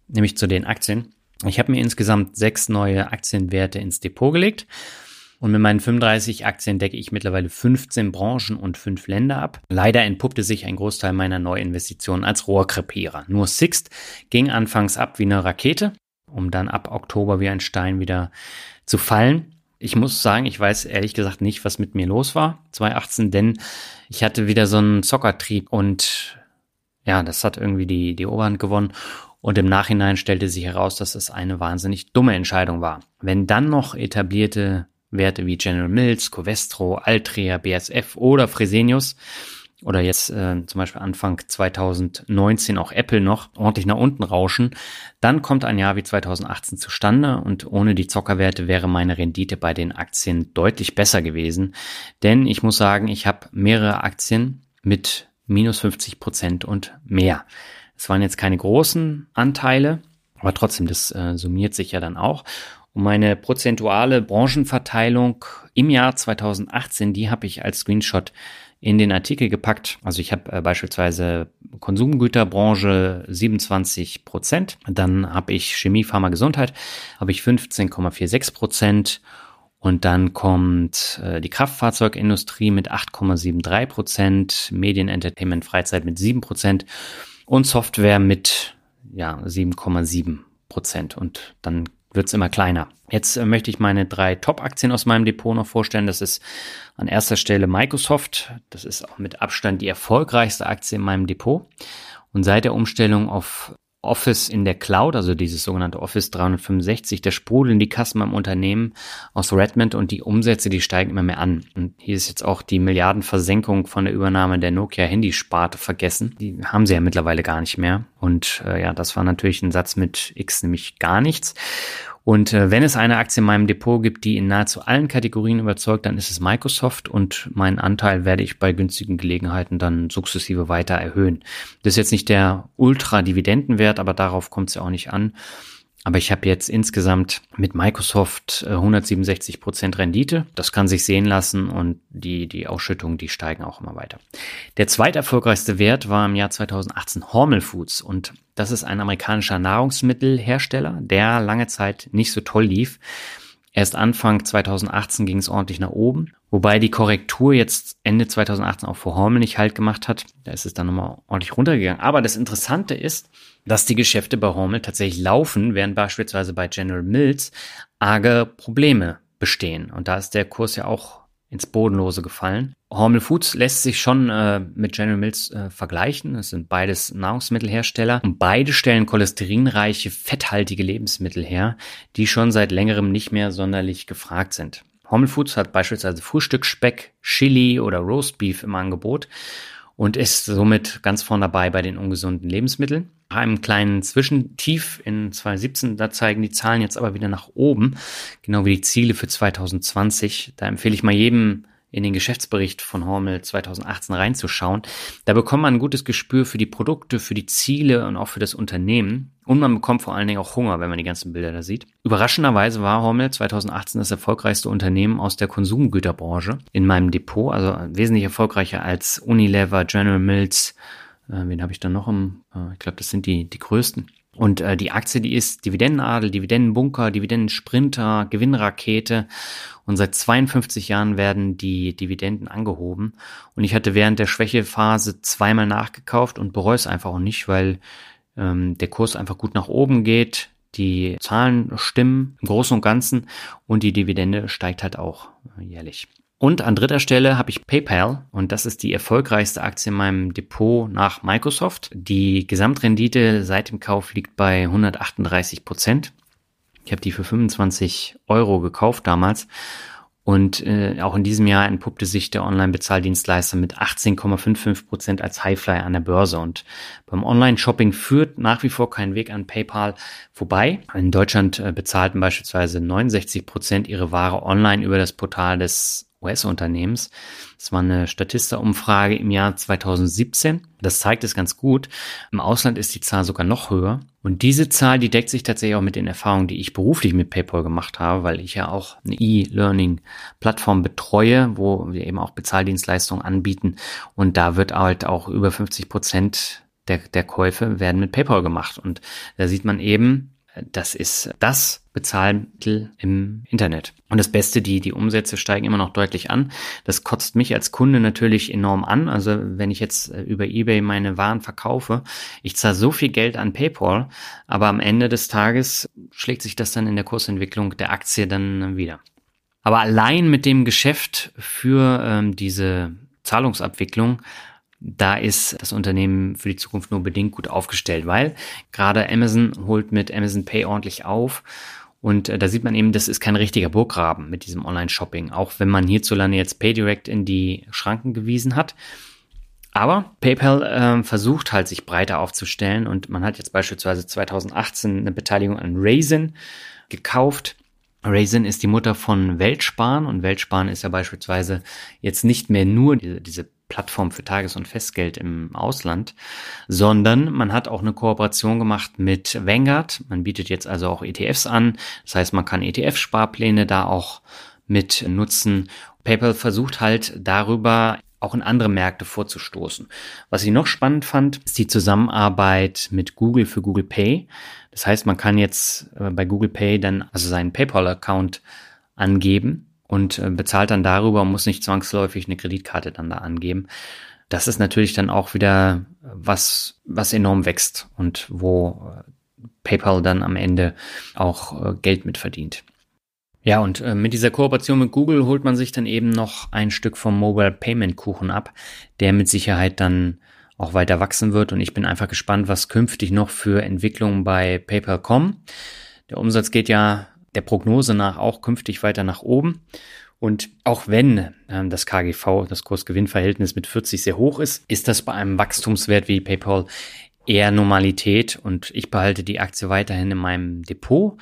nämlich zu den Aktien. Ich habe mir insgesamt sechs neue Aktienwerte ins Depot gelegt. Und mit meinen 35 Aktien decke ich mittlerweile 15 Branchen und 5 Länder ab. Leider entpuppte sich ein Großteil meiner Neuinvestitionen als Rohrkrepierer. Nur Sixt ging anfangs ab wie eine Rakete, um dann ab Oktober wie ein Stein wieder zu fallen. Ich muss sagen, ich weiß ehrlich gesagt nicht, was mit mir los war 2018, denn ich hatte wieder so einen Zockertrieb und ja, das hat irgendwie die, die Oberhand gewonnen. Und im Nachhinein stellte sich heraus, dass es eine wahnsinnig dumme Entscheidung war. Wenn dann noch etablierte Werte wie General Mills, Covestro, Altria, BSF oder Fresenius oder jetzt äh, zum Beispiel Anfang 2019 auch Apple noch ordentlich nach unten rauschen, dann kommt ein Jahr wie 2018 zustande und ohne die Zockerwerte wäre meine Rendite bei den Aktien deutlich besser gewesen. Denn ich muss sagen, ich habe mehrere Aktien mit minus 50 Prozent und mehr. Es waren jetzt keine großen Anteile, aber trotzdem, das äh, summiert sich ja dann auch. Und meine prozentuale Branchenverteilung im Jahr 2018, die habe ich als Screenshot in den Artikel gepackt. Also ich habe äh, beispielsweise Konsumgüterbranche 27 Prozent, dann habe ich Chemie, Pharma, Gesundheit, habe ich 15,46 Prozent und dann kommt äh, die Kraftfahrzeugindustrie mit 8,73 Prozent, Medien, Entertainment, Freizeit mit 7 Prozent und Software mit ja 7,7 Prozent. Und dann wird's immer kleiner. Jetzt äh, möchte ich meine drei Top-Aktien aus meinem Depot noch vorstellen. Das ist an erster Stelle Microsoft. Das ist auch mit Abstand die erfolgreichste Aktie in meinem Depot. Und seit der Umstellung auf Office in der Cloud, also dieses sogenannte Office 365, da sprudeln die Kassen beim Unternehmen aus Redmond und die Umsätze, die steigen immer mehr an. Und hier ist jetzt auch die Milliardenversenkung von der Übernahme der Nokia Handysparte vergessen. Die haben sie ja mittlerweile gar nicht mehr. Und äh, ja, das war natürlich ein Satz mit X, nämlich gar nichts. Und äh, wenn es eine Aktie in meinem Depot gibt, die in nahezu allen Kategorien überzeugt, dann ist es Microsoft und meinen Anteil werde ich bei günstigen Gelegenheiten dann sukzessive weiter erhöhen. Das ist jetzt nicht der Ultra-Dividendenwert, aber darauf kommt es ja auch nicht an. Aber ich habe jetzt insgesamt mit Microsoft 167 äh, Prozent Rendite. Das kann sich sehen lassen und die, die Ausschüttungen, die steigen auch immer weiter. Der zweiterfolgreichste Wert war im Jahr 2018 Hormel Foods und das ist ein amerikanischer Nahrungsmittelhersteller, der lange Zeit nicht so toll lief. Erst Anfang 2018 ging es ordentlich nach oben, wobei die Korrektur jetzt Ende 2018 auch für Hormel nicht halt gemacht hat. Da ist es dann nochmal ordentlich runtergegangen. Aber das Interessante ist, dass die Geschäfte bei Hormel tatsächlich laufen, während beispielsweise bei General Mills arge Probleme bestehen. Und da ist der Kurs ja auch ins Bodenlose gefallen. Hormel Foods lässt sich schon äh, mit General Mills äh, vergleichen. Es sind beides Nahrungsmittelhersteller und beide stellen cholesterinreiche, fetthaltige Lebensmittel her, die schon seit längerem nicht mehr sonderlich gefragt sind. Hormel Foods hat beispielsweise Frühstücksspeck, Chili oder Roastbeef im Angebot und ist somit ganz vorne dabei bei den ungesunden Lebensmitteln. Einem kleinen Zwischentief in 2017, da zeigen die Zahlen jetzt aber wieder nach oben, genau wie die Ziele für 2020. Da empfehle ich mal jedem in den Geschäftsbericht von Hormel 2018 reinzuschauen. Da bekommt man ein gutes Gespür für die Produkte, für die Ziele und auch für das Unternehmen. Und man bekommt vor allen Dingen auch Hunger, wenn man die ganzen Bilder da sieht. Überraschenderweise war Hormel 2018 das erfolgreichste Unternehmen aus der Konsumgüterbranche in meinem Depot, also wesentlich erfolgreicher als Unilever, General Mills. Äh, wen habe ich da noch im? Äh, ich glaube, das sind die, die größten. Und äh, die Aktie, die ist Dividendenadel, Dividendenbunker, Dividendensprinter, Gewinnrakete. Und seit 52 Jahren werden die Dividenden angehoben. Und ich hatte während der Schwächephase zweimal nachgekauft und bereue es einfach auch nicht, weil ähm, der Kurs einfach gut nach oben geht. Die Zahlen stimmen im Großen und Ganzen und die Dividende steigt halt auch jährlich. Und an dritter Stelle habe ich PayPal und das ist die erfolgreichste Aktie in meinem Depot nach Microsoft. Die Gesamtrendite seit dem Kauf liegt bei 138 Prozent. Ich habe die für 25 Euro gekauft damals und äh, auch in diesem Jahr entpuppte sich der Online-Bezahldienstleister mit 18,55 Prozent als Highflyer an der Börse. Und beim Online-Shopping führt nach wie vor kein Weg an PayPal vorbei. In Deutschland äh, bezahlten beispielsweise 69 Prozent ihre Ware online über das Portal des US-Unternehmens. Das war eine Statista-Umfrage im Jahr 2017. Das zeigt es ganz gut. Im Ausland ist die Zahl sogar noch höher. Und diese Zahl, die deckt sich tatsächlich auch mit den Erfahrungen, die ich beruflich mit PayPal gemacht habe, weil ich ja auch eine E-Learning-Plattform betreue, wo wir eben auch Bezahldienstleistungen anbieten. Und da wird halt auch über 50 Prozent der, der Käufe werden mit PayPal gemacht. Und da sieht man eben, das ist das Bezahlmittel im Internet. Und das Beste, die, die Umsätze steigen immer noch deutlich an. Das kotzt mich als Kunde natürlich enorm an. Also wenn ich jetzt äh, über eBay meine Waren verkaufe, ich zahle so viel Geld an PayPal, aber am Ende des Tages schlägt sich das dann in der Kursentwicklung der Aktie dann wieder. Aber allein mit dem Geschäft für ähm, diese Zahlungsabwicklung da ist das Unternehmen für die Zukunft nur bedingt gut aufgestellt, weil gerade Amazon holt mit Amazon Pay ordentlich auf. Und äh, da sieht man eben, das ist kein richtiger Burggraben mit diesem Online-Shopping, auch wenn man hierzulande jetzt PayDirect in die Schranken gewiesen hat. Aber PayPal äh, versucht halt, sich breiter aufzustellen und man hat jetzt beispielsweise 2018 eine Beteiligung an Raisin gekauft. Raisin ist die Mutter von Weltsparen und Weltsparen ist ja beispielsweise jetzt nicht mehr nur diese, diese Plattform für Tages- und Festgeld im Ausland, sondern man hat auch eine Kooperation gemacht mit Vanguard. Man bietet jetzt also auch ETFs an. Das heißt, man kann ETF-Sparpläne da auch mit nutzen. PayPal versucht halt darüber auch in andere Märkte vorzustoßen. Was ich noch spannend fand, ist die Zusammenarbeit mit Google für Google Pay. Das heißt, man kann jetzt äh, bei Google Pay dann also seinen PayPal-Account angeben und äh, bezahlt dann darüber und muss nicht zwangsläufig eine Kreditkarte dann da angeben. Das ist natürlich dann auch wieder was, was enorm wächst und wo äh, PayPal dann am Ende auch äh, Geld mit verdient. Ja, und mit dieser Kooperation mit Google holt man sich dann eben noch ein Stück vom Mobile Payment Kuchen ab, der mit Sicherheit dann auch weiter wachsen wird. Und ich bin einfach gespannt, was künftig noch für Entwicklungen bei PayPal kommen. Der Umsatz geht ja der Prognose nach auch künftig weiter nach oben. Und auch wenn ähm, das KGV, das Kursgewinnverhältnis mit 40 sehr hoch ist, ist das bei einem Wachstumswert wie PayPal eher Normalität und ich behalte die Aktie weiterhin in meinem Depot.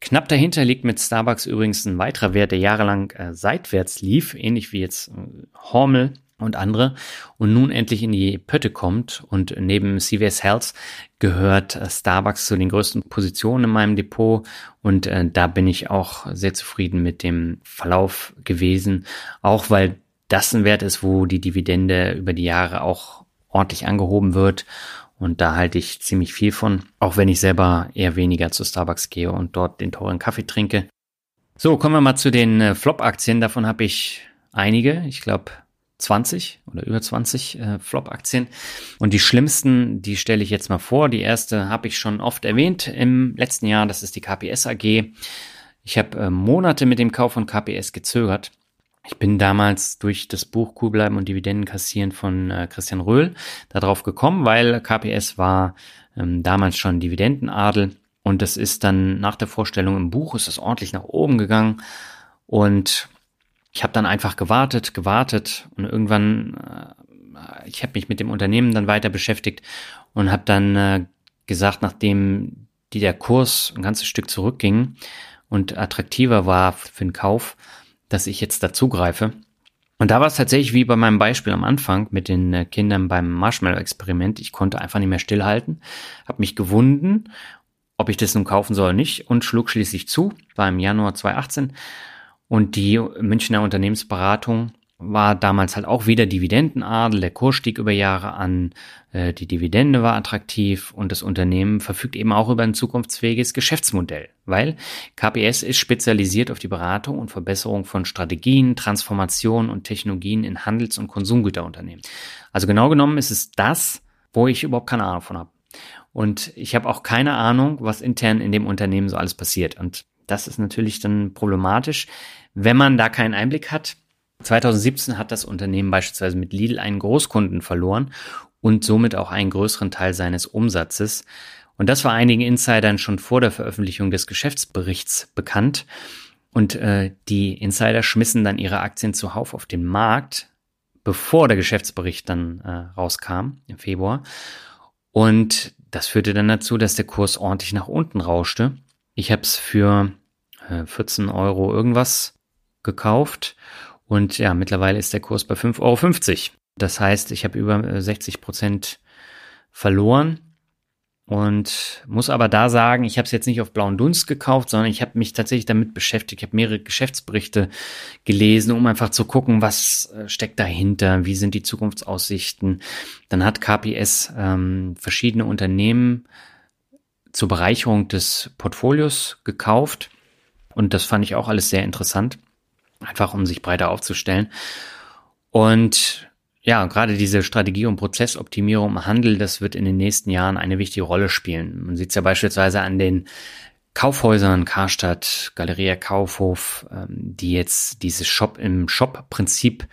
Knapp dahinter liegt mit Starbucks übrigens ein weiterer Wert, der jahrelang äh, seitwärts lief, ähnlich wie jetzt äh, Hormel und andere und nun endlich in die Pötte kommt und neben CVS Health gehört äh, Starbucks zu den größten Positionen in meinem Depot und äh, da bin ich auch sehr zufrieden mit dem Verlauf gewesen, auch weil das ein Wert ist, wo die Dividende über die Jahre auch ordentlich angehoben wird und da halte ich ziemlich viel von, auch wenn ich selber eher weniger zu Starbucks gehe und dort den teuren Kaffee trinke. So, kommen wir mal zu den äh, Flop-Aktien. Davon habe ich einige. Ich glaube, 20 oder über 20 äh, Flop-Aktien. Und die schlimmsten, die stelle ich jetzt mal vor. Die erste habe ich schon oft erwähnt im letzten Jahr. Das ist die KPS AG. Ich habe äh, Monate mit dem Kauf von KPS gezögert. Ich bin damals durch das Buch Cool bleiben und Dividenden kassieren von äh, Christian Röhl darauf gekommen, weil KPS war ähm, damals schon Dividendenadel. Und das ist dann nach der Vorstellung im Buch, ist es ordentlich nach oben gegangen. Und ich habe dann einfach gewartet, gewartet und irgendwann, äh, ich habe mich mit dem Unternehmen dann weiter beschäftigt und habe dann äh, gesagt, nachdem die der Kurs ein ganzes Stück zurückging und attraktiver war für den Kauf, dass ich jetzt dazugreife. Und da war es tatsächlich wie bei meinem Beispiel am Anfang mit den äh, Kindern beim Marshmallow-Experiment. Ich konnte einfach nicht mehr stillhalten, habe mich gewunden, ob ich das nun kaufen soll oder nicht und schlug schließlich zu, war im Januar 2018 und die Münchner Unternehmensberatung war damals halt auch wieder Dividendenadel, der Kurs stieg über Jahre an, äh, die Dividende war attraktiv und das Unternehmen verfügt eben auch über ein zukunftsfähiges Geschäftsmodell, weil KPS ist spezialisiert auf die Beratung und Verbesserung von Strategien, Transformation und Technologien in Handels- und Konsumgüterunternehmen. Also genau genommen ist es das, wo ich überhaupt keine Ahnung von habe. Und ich habe auch keine Ahnung, was intern in dem Unternehmen so alles passiert. Und das ist natürlich dann problematisch, wenn man da keinen Einblick hat. 2017 hat das Unternehmen beispielsweise mit Lidl einen Großkunden verloren und somit auch einen größeren Teil seines Umsatzes. Und das war einigen Insidern schon vor der Veröffentlichung des Geschäftsberichts bekannt. Und äh, die Insider schmissen dann ihre Aktien zuhauf auf den Markt, bevor der Geschäftsbericht dann äh, rauskam im Februar. Und das führte dann dazu, dass der Kurs ordentlich nach unten rauschte. Ich habe es für 14 Euro irgendwas gekauft Und ja, mittlerweile ist der Kurs bei 5,50 Euro. Das heißt, ich habe über 60 Prozent verloren und muss aber da sagen, ich habe es jetzt nicht auf blauen Dunst gekauft, sondern ich habe mich tatsächlich damit beschäftigt. Ich habe mehrere Geschäftsberichte gelesen, um einfach zu gucken, was äh, steckt dahinter, wie sind die Zukunftsaussichten. Dann hat KPS ähm, verschiedene Unternehmen zur Bereicherung des Portfolios gekauft und das fand ich auch alles sehr interessant, einfach um sich breiter aufzustellen. Und ja, gerade diese Strategie und Prozessoptimierung im Handel, das wird in den nächsten Jahren eine wichtige Rolle spielen. Man sieht es ja beispielsweise an den Kaufhäusern, Karstadt, Galeria Kaufhof, ähm, die jetzt dieses Shop im Shop-Prinzip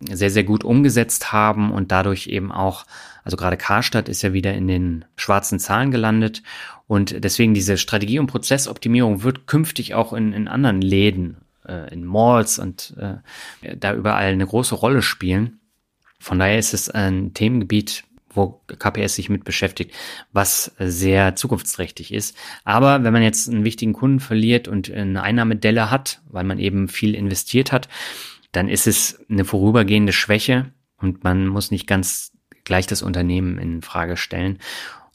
sehr, sehr gut umgesetzt haben und dadurch eben auch, also gerade Karstadt ist ja wieder in den schwarzen Zahlen gelandet und deswegen diese Strategie und Prozessoptimierung wird künftig auch in, in anderen Läden, äh, in Malls und äh, da überall eine große Rolle spielen. Von daher ist es ein Themengebiet, wo KPS sich mit beschäftigt, was sehr zukunftsträchtig ist. Aber wenn man jetzt einen wichtigen Kunden verliert und eine Einnahmedelle hat, weil man eben viel investiert hat, dann ist es eine vorübergehende Schwäche und man muss nicht ganz gleich das Unternehmen in Frage stellen.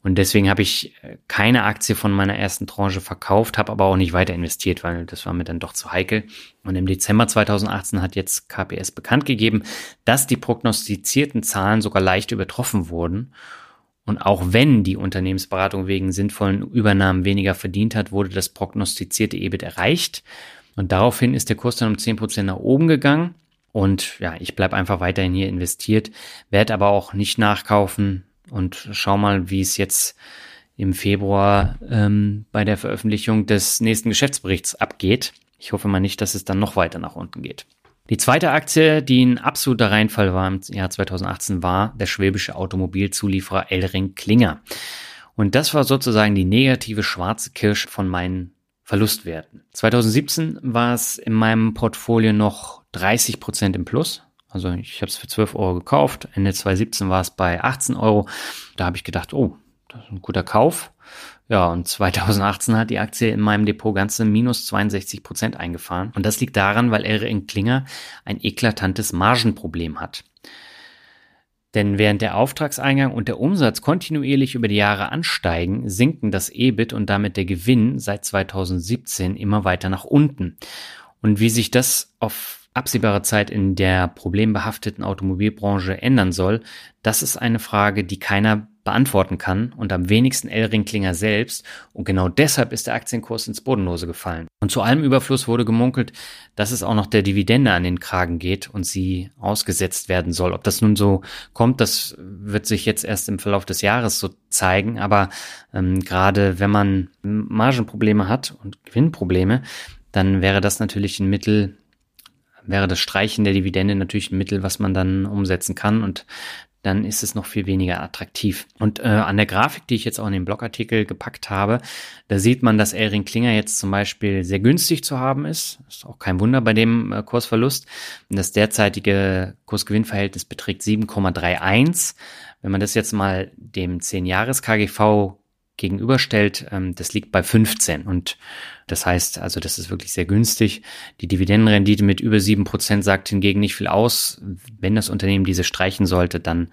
Und deswegen habe ich äh, keine Aktie von meiner ersten Tranche verkauft, habe aber auch nicht weiter investiert, weil das war mir dann doch zu heikel. Und im Dezember 2018 hat jetzt KPS bekannt gegeben, dass die prognostizierten Zahlen sogar leicht übertroffen wurden. Und auch wenn die Unternehmensberatung wegen sinnvollen Übernahmen weniger verdient hat, wurde das prognostizierte EBIT erreicht. Und daraufhin ist der Kurs dann um 10% nach oben gegangen. Und ja, ich bleibe einfach weiterhin hier investiert, werde aber auch nicht nachkaufen, und schau mal, wie es jetzt im Februar ähm, bei der Veröffentlichung des nächsten Geschäftsberichts abgeht. Ich hoffe mal nicht, dass es dann noch weiter nach unten geht. Die zweite Aktie, die ein absoluter Reinfall war im Jahr 2018, war der schwäbische Automobilzulieferer Elring Klinger. Und das war sozusagen die negative schwarze Kirsch von meinen Verlustwerten. 2017 war es in meinem Portfolio noch 30 Prozent im Plus. Also ich habe es für 12 Euro gekauft. Ende 2017 war es bei 18 Euro. Da habe ich gedacht, oh, das ist ein guter Kauf. Ja, und 2018 hat die Aktie in meinem Depot ganze minus 62 Prozent eingefahren. Und das liegt daran, weil in Klinger ein eklatantes Margenproblem hat. Denn während der Auftragseingang und der Umsatz kontinuierlich über die Jahre ansteigen, sinken das EBIT und damit der Gewinn seit 2017 immer weiter nach unten. Und wie sich das auf absehbare Zeit in der problembehafteten Automobilbranche ändern soll, das ist eine Frage, die keiner beantworten kann und am wenigsten Elring Klinger selbst. Und genau deshalb ist der Aktienkurs ins Bodenlose gefallen. Und zu allem Überfluss wurde gemunkelt, dass es auch noch der Dividende an den Kragen geht und sie ausgesetzt werden soll. Ob das nun so kommt, das wird sich jetzt erst im Verlauf des Jahres so zeigen. Aber ähm, gerade wenn man Margenprobleme hat und Gewinnprobleme, dann wäre das natürlich ein Mittel, wäre das Streichen der Dividende natürlich ein Mittel, was man dann umsetzen kann und dann ist es noch viel weniger attraktiv. Und äh, an der Grafik, die ich jetzt auch in den Blogartikel gepackt habe, da sieht man, dass Elring Klinger jetzt zum Beispiel sehr günstig zu haben ist. Ist auch kein Wunder bei dem äh, Kursverlust. Das derzeitige Kursgewinnverhältnis beträgt 7,31. Wenn man das jetzt mal dem 10-Jahres-KGV gegenüberstellt, ähm, das liegt bei 15 und das heißt, also das ist wirklich sehr günstig. Die Dividendenrendite mit über sieben Prozent sagt hingegen nicht viel aus. Wenn das Unternehmen diese streichen sollte, dann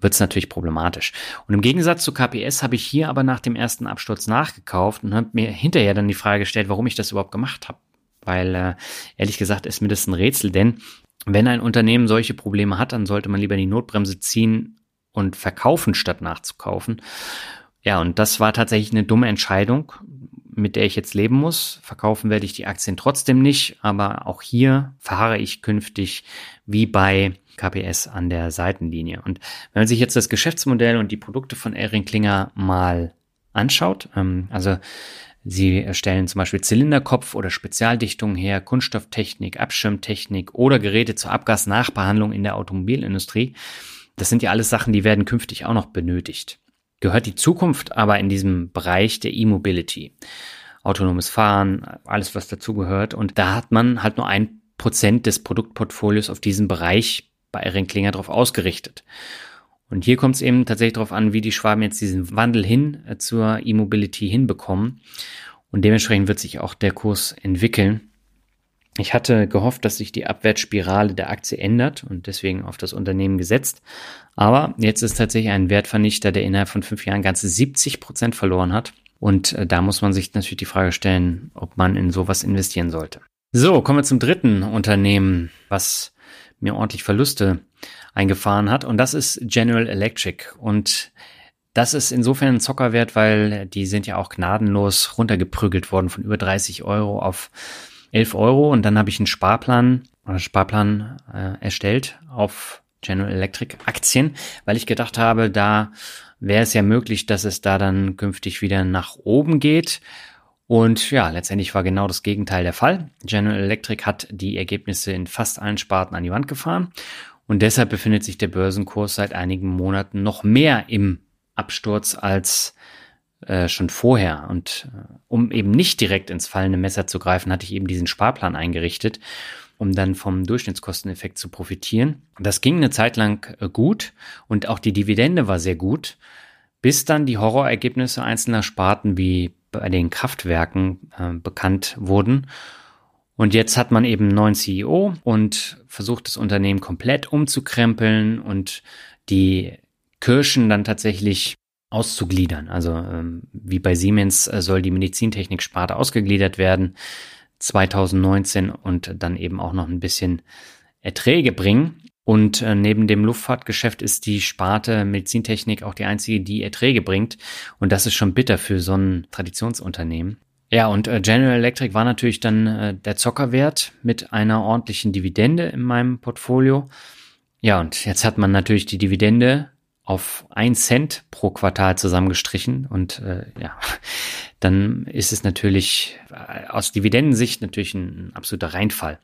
wird es natürlich problematisch. Und im Gegensatz zu KPS habe ich hier aber nach dem ersten Absturz nachgekauft und habe mir hinterher dann die Frage gestellt, warum ich das überhaupt gemacht habe. Weil äh, ehrlich gesagt ist mir das ein Rätsel, denn wenn ein Unternehmen solche Probleme hat, dann sollte man lieber die Notbremse ziehen und verkaufen, statt nachzukaufen. Ja, und das war tatsächlich eine dumme Entscheidung, mit der ich jetzt leben muss. Verkaufen werde ich die Aktien trotzdem nicht, aber auch hier fahre ich künftig wie bei KPS an der Seitenlinie. Und wenn man sich jetzt das Geschäftsmodell und die Produkte von Elring Klinger mal anschaut, ähm, also Sie stellen zum Beispiel Zylinderkopf oder Spezialdichtungen her, Kunststofftechnik, Abschirmtechnik oder Geräte zur Abgasnachbehandlung in der Automobilindustrie. Das sind ja alles Sachen, die werden künftig auch noch benötigt gehört die Zukunft aber in diesem Bereich der E-Mobility. Autonomes Fahren, alles was dazugehört. Und da hat man halt nur ein Prozent des Produktportfolios auf diesen Bereich bei Erin Klinger drauf ausgerichtet. Und hier kommt es eben tatsächlich darauf an, wie die Schwaben jetzt diesen Wandel hin äh, zur E-Mobility hinbekommen. Und dementsprechend wird sich auch der Kurs entwickeln. Ich hatte gehofft, dass sich die Abwärtsspirale der Aktie ändert und deswegen auf das Unternehmen gesetzt. Aber jetzt ist tatsächlich ein Wertvernichter, der innerhalb von fünf Jahren ganze 70 Prozent verloren hat. Und äh, da muss man sich natürlich die Frage stellen, ob man in sowas investieren sollte. So, kommen wir zum dritten Unternehmen, was mir ordentlich Verluste eingefahren hat. Und das ist General Electric. Und das ist insofern ein Zockerwert, weil die sind ja auch gnadenlos runtergeprügelt worden von über 30 Euro auf 11 Euro und dann habe ich einen Sparplan, äh, Sparplan äh, erstellt auf General Electric Aktien, weil ich gedacht habe, da wäre es ja möglich, dass es da dann künftig wieder nach oben geht. Und ja, letztendlich war genau das Gegenteil der Fall. General Electric hat die Ergebnisse in fast allen Sparten an die Wand gefahren. Und deshalb befindet sich der Börsenkurs seit einigen Monaten noch mehr im Absturz als äh, schon vorher. Und äh, um eben nicht direkt ins fallende Messer zu greifen, hatte ich eben diesen Sparplan eingerichtet, um dann vom Durchschnittskosteneffekt zu profitieren. Das ging eine Zeit lang äh, gut und auch die Dividende war sehr gut, bis dann die Horrorergebnisse einzelner Sparten wie bei den Kraftwerken äh, bekannt wurden. Und jetzt hat man eben einen neuen CEO und versucht das Unternehmen komplett umzukrempeln und die Kirschen dann tatsächlich auszugliedern. Also ähm, wie bei Siemens äh, soll die Medizintechnik-Sparte ausgegliedert werden 2019 und dann eben auch noch ein bisschen Erträge bringen. Und äh, neben dem Luftfahrtgeschäft ist die Sparte Medizintechnik auch die einzige, die Erträge bringt. Und das ist schon bitter für so ein Traditionsunternehmen. Ja, und äh, General Electric war natürlich dann der Zockerwert mit einer ordentlichen Dividende in meinem Portfolio. Ja, und jetzt hat man natürlich die Dividende auf ein Cent pro Quartal zusammengestrichen und äh, ja, dann ist es natürlich äh, aus Dividendensicht natürlich ein, ein absoluter Reinfall.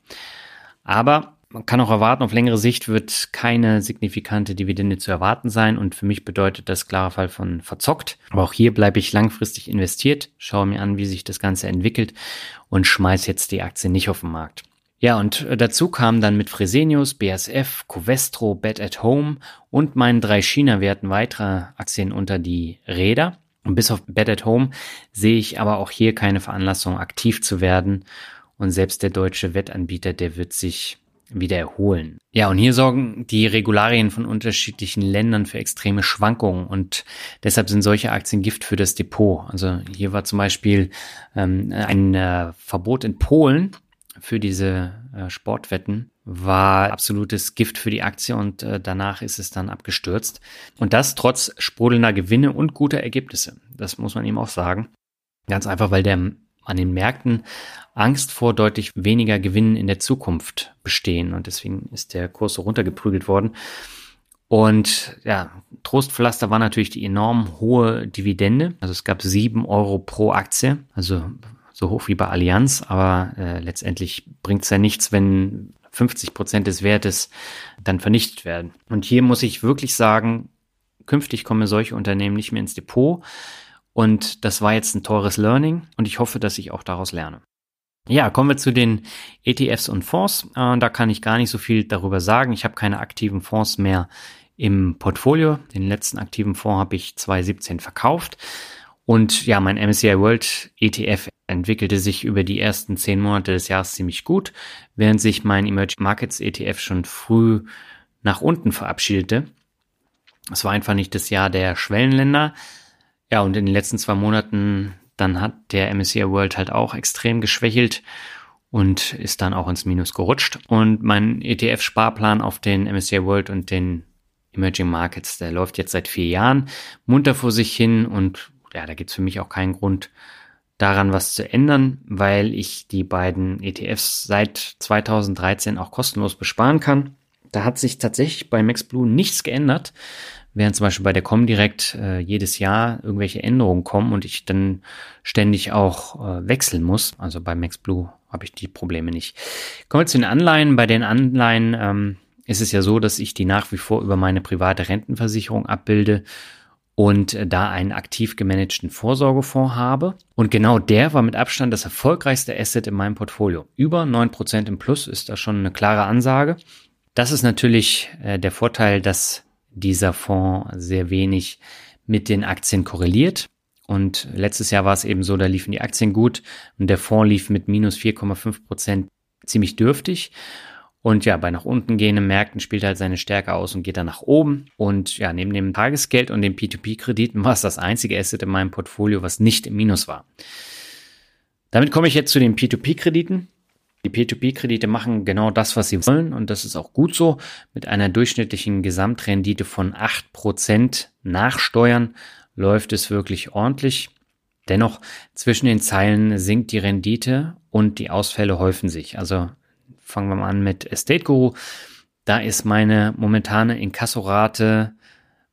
Aber man kann auch erwarten, auf längere Sicht wird keine signifikante Dividende zu erwarten sein und für mich bedeutet das klarer Fall von verzockt. Aber auch hier bleibe ich langfristig investiert, schaue mir an, wie sich das Ganze entwickelt und schmeiß jetzt die Aktie nicht auf den Markt. Ja, und äh, dazu kamen dann mit Fresenius, BSF, Covestro, Bet at Home und meinen drei China-Werten weitere Aktien unter die Räder. Und bis auf Bet at Home sehe ich aber auch hier keine Veranlassung, aktiv zu werden. Und selbst der deutsche Wettanbieter, der wird sich wieder erholen. Ja, und hier sorgen die Regularien von unterschiedlichen Ländern für extreme Schwankungen und deshalb sind solche Aktien Gift für das Depot. Also hier war zum Beispiel ähm, ein äh, Verbot in Polen für diese äh, Sportwetten war absolutes Gift für die Aktie und äh, danach ist es dann abgestürzt. Und das trotz sprudelnder Gewinne und guter Ergebnisse. Das muss man ihm auch sagen. Ganz einfach, weil der an den Märkten Angst vor deutlich weniger Gewinnen in der Zukunft bestehen und deswegen ist der Kurs so runtergeprügelt worden. Und ja, Trostpflaster war natürlich die enorm hohe Dividende. Also es gab sieben Euro pro Aktie. Also so hoch wie bei Allianz, aber äh, letztendlich bringt es ja nichts, wenn 50 Prozent des Wertes dann vernichtet werden. Und hier muss ich wirklich sagen, künftig kommen solche Unternehmen nicht mehr ins Depot. Und das war jetzt ein teures Learning und ich hoffe, dass ich auch daraus lerne. Ja, kommen wir zu den ETFs und Fonds. Äh, da kann ich gar nicht so viel darüber sagen. Ich habe keine aktiven Fonds mehr im Portfolio. Den letzten aktiven Fonds habe ich 2017 verkauft. Und ja, mein MSCI World ETF entwickelte sich über die ersten zehn Monate des Jahres ziemlich gut, während sich mein Emerging Markets ETF schon früh nach unten verabschiedete. Es war einfach nicht das Jahr der Schwellenländer. Ja, und in den letzten zwei Monaten dann hat der MSCI World halt auch extrem geschwächelt und ist dann auch ins Minus gerutscht. Und mein ETF-Sparplan auf den MSCI World und den Emerging Markets, der läuft jetzt seit vier Jahren munter vor sich hin und ja, da gibt es für mich auch keinen Grund, daran was zu ändern, weil ich die beiden ETFs seit 2013 auch kostenlos besparen kann. Da hat sich tatsächlich bei MaxBlue nichts geändert, während zum Beispiel bei der Comdirect äh, jedes Jahr irgendwelche Änderungen kommen und ich dann ständig auch äh, wechseln muss. Also bei MaxBlue habe ich die Probleme nicht. Kommen wir zu den Anleihen. Bei den Anleihen ähm, ist es ja so, dass ich die nach wie vor über meine private Rentenversicherung abbilde und da einen aktiv gemanagten Vorsorgefonds habe. Und genau der war mit Abstand das erfolgreichste Asset in meinem Portfolio. Über neun Prozent im Plus ist da schon eine klare Ansage. Das ist natürlich äh, der Vorteil, dass dieser Fonds sehr wenig mit den Aktien korreliert. Und letztes Jahr war es eben so, da liefen die Aktien gut und der Fonds lief mit minus 4,5 Prozent ziemlich dürftig. Und ja, bei nach unten gehenden Märkten spielt halt seine Stärke aus und geht dann nach oben. Und ja, neben dem Tagesgeld und den P2P-Krediten war es das einzige Asset in meinem Portfolio, was nicht im Minus war. Damit komme ich jetzt zu den P2P-Krediten. Die P2P-Kredite machen genau das, was sie wollen und das ist auch gut so. Mit einer durchschnittlichen Gesamtrendite von 8% nach Steuern läuft es wirklich ordentlich. Dennoch zwischen den Zeilen sinkt die Rendite und die Ausfälle häufen sich. Also fangen wir mal an mit Estate Guru. Da ist meine momentane Inkassorate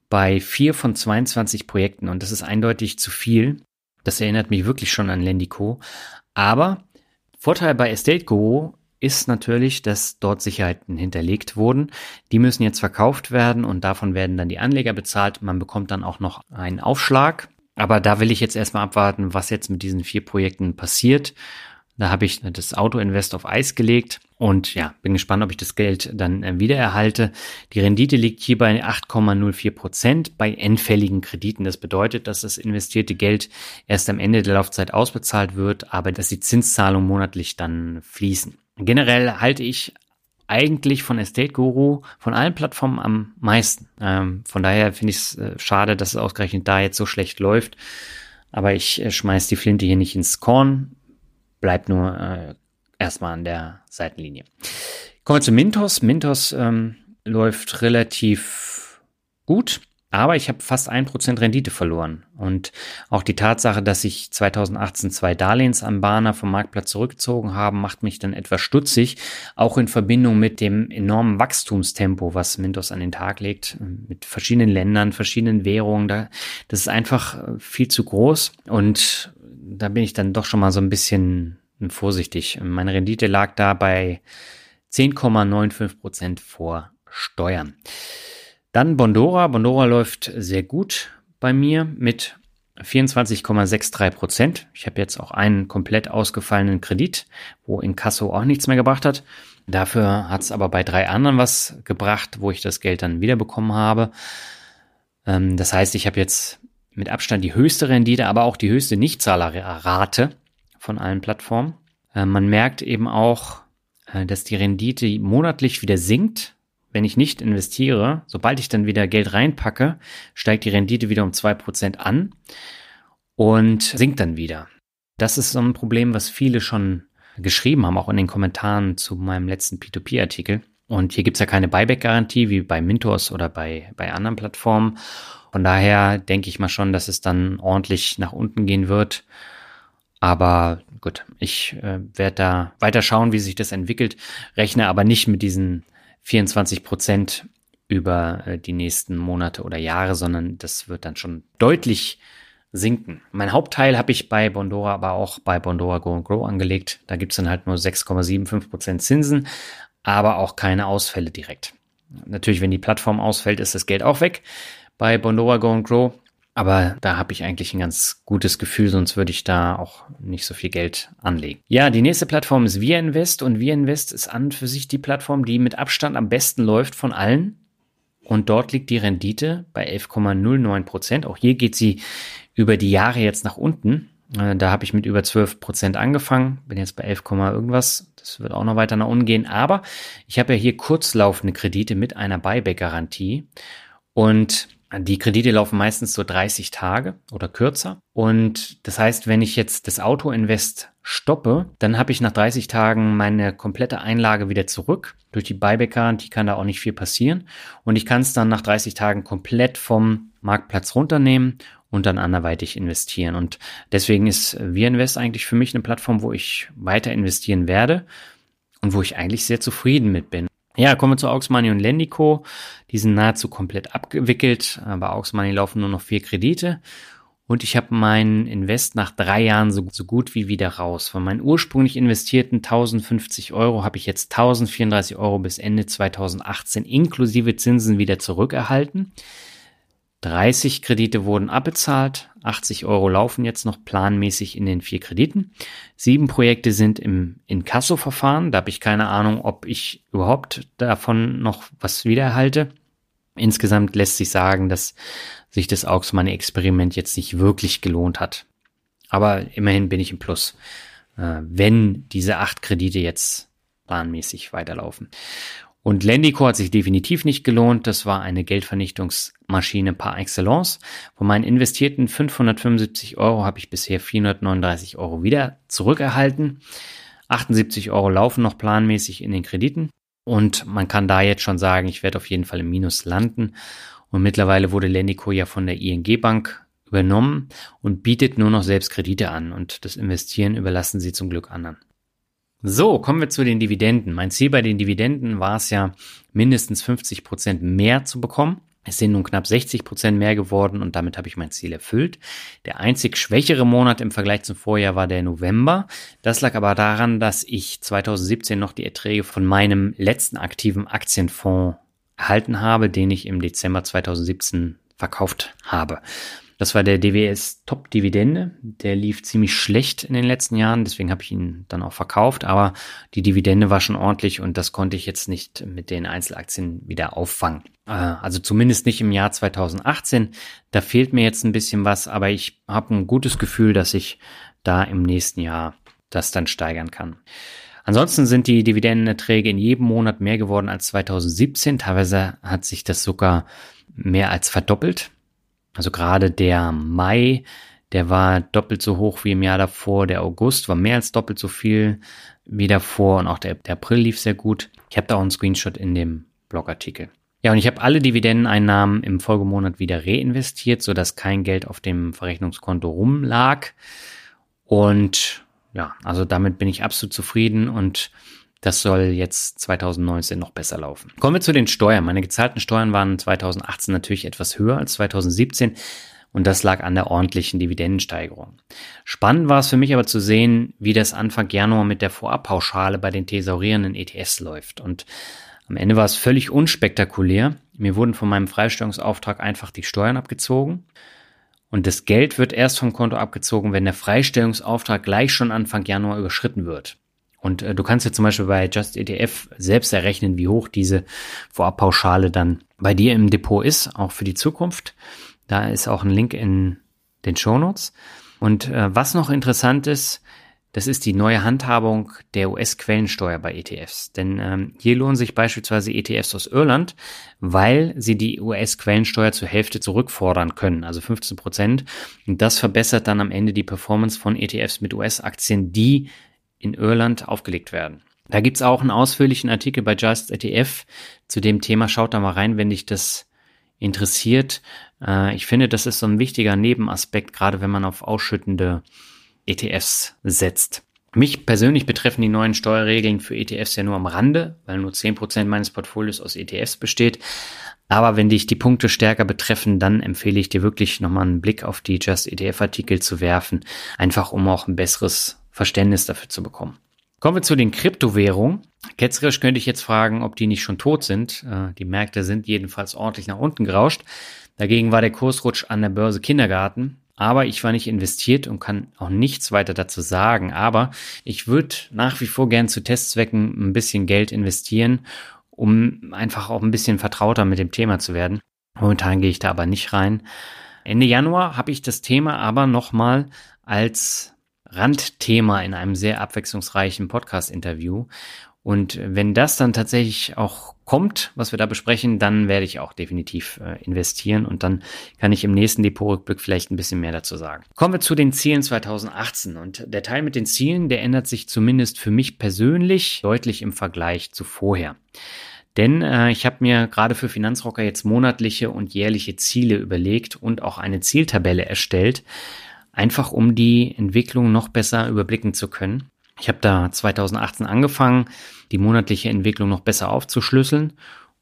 bei 4 von 22 Projekten und das ist eindeutig zu viel. Das erinnert mich wirklich schon an Lendico. Aber Vorteil bei Estate Guru ist natürlich, dass dort Sicherheiten hinterlegt wurden. Die müssen jetzt verkauft werden und davon werden dann die Anleger bezahlt. Man bekommt dann auch noch einen Aufschlag. Aber da will ich jetzt erstmal abwarten, was jetzt mit diesen vier Projekten passiert. Da habe ich das Auto-Invest auf Eis gelegt und ja, bin gespannt, ob ich das Geld dann äh, wieder erhalte. Die Rendite liegt hier bei 8,04 Prozent bei endfälligen Krediten. Das bedeutet, dass das investierte Geld erst am Ende der Laufzeit ausbezahlt wird, aber dass die Zinszahlungen monatlich dann fließen. Generell halte ich eigentlich von Estate Guru von allen Plattformen am meisten. Ähm, von daher finde ich es äh, schade, dass es ausgerechnet da jetzt so schlecht läuft. Aber ich äh, schmeiß die Flinte hier nicht ins Korn bleibt nur äh, erstmal an der Seitenlinie. Kommen wir zu Mintos. Mintos ähm, läuft relativ gut, aber ich habe fast ein Prozent Rendite verloren. Und auch die Tatsache, dass sich 2018 zwei Darlehensanbahner vom Marktplatz zurückgezogen haben, macht mich dann etwas stutzig, auch in Verbindung mit dem enormen Wachstumstempo, was Mintos an den Tag legt, mit verschiedenen Ländern, verschiedenen Währungen. Da, das ist einfach äh, viel zu groß und da bin ich dann doch schon mal so ein bisschen vorsichtig. Meine Rendite lag da bei 10,95 Prozent vor Steuern. Dann Bondora. Bondora läuft sehr gut bei mir mit 24,63 Prozent. Ich habe jetzt auch einen komplett ausgefallenen Kredit, wo Inkasso auch nichts mehr gebracht hat. Dafür hat es aber bei drei anderen was gebracht, wo ich das Geld dann wiederbekommen habe. Ähm, das heißt, ich habe jetzt mit Abstand die höchste Rendite, aber auch die höchste Nichtzahlerrate von allen Plattformen. Äh, man merkt eben auch, äh, dass die Rendite monatlich wieder sinkt, wenn ich nicht investiere. Sobald ich dann wieder Geld reinpacke, steigt die Rendite wieder um zwei Prozent an und sinkt dann wieder. Das ist so ein Problem, was viele schon geschrieben haben, auch in den Kommentaren zu meinem letzten P2P-Artikel. Und hier gibt's ja keine Buyback-Garantie wie bei Mintos oder bei, bei anderen Plattformen. Von daher denke ich mal schon, dass es dann ordentlich nach unten gehen wird. Aber gut, ich äh, werde da weiter schauen, wie sich das entwickelt, rechne aber nicht mit diesen 24 Prozent über äh, die nächsten Monate oder Jahre, sondern das wird dann schon deutlich sinken. Mein Hauptteil habe ich bei Bondora, aber auch bei Bondora Go Grow angelegt. Da gibt's dann halt nur 6,75 Prozent Zinsen, aber auch keine Ausfälle direkt. Natürlich, wenn die Plattform ausfällt, ist das Geld auch weg bei Bondora Go and Grow. Aber da habe ich eigentlich ein ganz gutes Gefühl, sonst würde ich da auch nicht so viel Geld anlegen. Ja, die nächste Plattform ist ViaInvest und ViaInvest ist an und für sich die Plattform, die mit Abstand am besten läuft von allen. Und dort liegt die Rendite bei 11,09 Prozent. Auch hier geht sie über die Jahre jetzt nach unten. Äh, da habe ich mit über 12 Prozent angefangen, bin jetzt bei 11, irgendwas. Das wird auch noch weiter nach unten gehen. Aber ich habe ja hier kurzlaufende Kredite mit einer Buyback-Garantie. Und die Kredite laufen meistens so 30 Tage oder kürzer. Und das heißt, wenn ich jetzt das Auto-Invest stoppe, dann habe ich nach 30 Tagen meine komplette Einlage wieder zurück. Durch die Buyback-Garantie kann da auch nicht viel passieren. Und ich kann es dann nach 30 Tagen komplett vom Marktplatz runternehmen und dann anderweitig investieren. Und deswegen ist VIRInvest eigentlich für mich eine Plattform, wo ich weiter investieren werde und wo ich eigentlich sehr zufrieden mit bin. Ja, kommen wir zu Aux Money und Lendico. Die sind nahezu komplett abgewickelt. Bei Aux Money laufen nur noch vier Kredite. Und ich habe meinen Invest nach drei Jahren so, so, gut wie wieder raus. Von meinen ursprünglich investierten 1050 Euro habe ich jetzt 1034 Euro bis Ende 2018 inklusive Zinsen wieder zurückerhalten. 30 Kredite wurden abbezahlt, 80 Euro laufen jetzt noch planmäßig in den vier Krediten. Sieben Projekte sind im Inkasso-Verfahren, da habe ich keine Ahnung, ob ich überhaupt davon noch was wiedererhalte. Insgesamt lässt sich sagen, dass sich das Auxmoney-Experiment jetzt nicht wirklich gelohnt hat. Aber immerhin bin ich im Plus. Äh, wenn diese acht Kredite jetzt planmäßig weiterlaufen. Und Lendico hat sich definitiv nicht gelohnt. Das war eine Geldvernichtungsmaschine par excellence. Von meinen investierten 575 Euro habe ich bisher 439 Euro wieder zurückerhalten. 78 Euro laufen noch planmäßig in den Krediten. Und man kann da jetzt schon sagen, ich werde auf jeden Fall im Minus landen. Und mittlerweile wurde Lendico ja von der ING Bank übernommen und bietet nur noch selbst Kredite an. Und das Investieren überlassen sie zum Glück anderen. So, kommen wir zu den Dividenden. Mein Ziel bei den Dividenden war es ja, mindestens 50 Prozent mehr zu bekommen. Es sind nun knapp 60 Prozent mehr geworden und damit habe ich mein Ziel erfüllt. Der einzig schwächere Monat im Vergleich zum Vorjahr war der November. Das lag aber daran, dass ich 2017 noch die Erträge von meinem letzten aktiven Aktienfonds erhalten habe, den ich im Dezember 2017 verkauft habe. Das war der DWS Top Dividende. Der lief ziemlich schlecht in den letzten Jahren, deswegen habe ich ihn dann auch verkauft. Aber die Dividende war schon ordentlich und das konnte ich jetzt nicht mit den Einzelaktien wieder auffangen. Äh, also zumindest nicht im Jahr 2018. Da fehlt mir jetzt ein bisschen was, aber ich habe ein gutes Gefühl, dass ich da im nächsten Jahr das dann steigern kann. Ansonsten sind die Dividendenerträge in jedem Monat mehr geworden als 2017. Teilweise hat sich das sogar mehr als verdoppelt. Also gerade der Mai, der war doppelt so hoch wie im Jahr davor. Der August war mehr als doppelt so viel wie davor und auch der, der April lief sehr gut. Ich habe da auch einen Screenshot in dem Blogartikel. Ja, und ich habe alle Dividendeneinnahmen im Folgemonat wieder reinvestiert, sodass kein Geld auf dem Verrechnungskonto rumlag. Und ja, also damit bin ich absolut zufrieden und das soll jetzt 2019 noch besser laufen. Kommen wir zu den Steuern. Meine gezahlten Steuern waren 2018 natürlich etwas höher als 2017 und das lag an der ordentlichen Dividendensteigerung. Spannend war es für mich aber zu sehen, wie das Anfang Januar mit der Vorabpauschale bei den thesaurierenden ETFs läuft. Und am Ende war es völlig unspektakulär. Mir wurden von meinem Freistellungsauftrag einfach die Steuern abgezogen. Und das Geld wird erst vom Konto abgezogen, wenn der Freistellungsauftrag gleich schon Anfang Januar überschritten wird. Und äh, du kannst jetzt zum Beispiel bei Just ETF selbst errechnen, wie hoch diese Vorabpauschale dann bei dir im Depot ist, auch für die Zukunft. Da ist auch ein Link in den Show Notes. Und äh, was noch interessant ist, das ist die neue Handhabung der US-Quellensteuer bei ETFs. Denn ähm, hier lohnen sich beispielsweise ETFs aus Irland, weil sie die US-Quellensteuer zur Hälfte zurückfordern können, also 15 Prozent. Und das verbessert dann am Ende die Performance von ETFs mit US-Aktien, die in Irland aufgelegt werden. Da gibt's auch einen ausführlichen Artikel bei Just ETF zu dem Thema. Schaut da mal rein, wenn dich das interessiert. Äh, ich finde, das ist so ein wichtiger Nebenaspekt, gerade wenn man auf ausschüttende ETFs setzt. Mich persönlich betreffen die neuen Steuerregeln für ETFs ja nur am Rande, weil nur zehn Prozent meines Portfolios aus ETFs besteht. Aber wenn dich die Punkte stärker betreffen, dann empfehle ich dir wirklich nochmal einen Blick auf die Just ETF Artikel zu werfen, einfach um auch ein besseres Verständnis dafür zu bekommen. Kommen wir zu den Kryptowährungen. Ketzerisch könnte ich jetzt fragen, ob die nicht schon tot sind. Äh, die Märkte sind jedenfalls ordentlich nach unten gerauscht. Dagegen war der Kursrutsch an der Börse Kindergarten. Aber ich war nicht investiert und kann auch nichts weiter dazu sagen. Aber ich würde nach wie vor gern zu Testzwecken ein bisschen Geld investieren, um einfach auch ein bisschen vertrauter mit dem Thema zu werden. Momentan gehe ich da aber nicht rein. Ende Januar habe ich das Thema aber nochmal als Randthema in einem sehr abwechslungsreichen Podcast-Interview. Und wenn das dann tatsächlich auch kommt, was wir da besprechen, dann werde ich auch definitiv äh, investieren und dann kann ich im nächsten Depotrückblick vielleicht ein bisschen mehr dazu sagen. Kommen wir zu den Zielen 2018 und der Teil mit den Zielen, der ändert sich zumindest für mich persönlich deutlich im Vergleich zu vorher. Denn äh, ich habe mir gerade für Finanzrocker jetzt monatliche und jährliche Ziele überlegt und auch eine Zieltabelle erstellt, einfach um die Entwicklung noch besser überblicken zu können. Ich habe da 2018 angefangen, die monatliche Entwicklung noch besser aufzuschlüsseln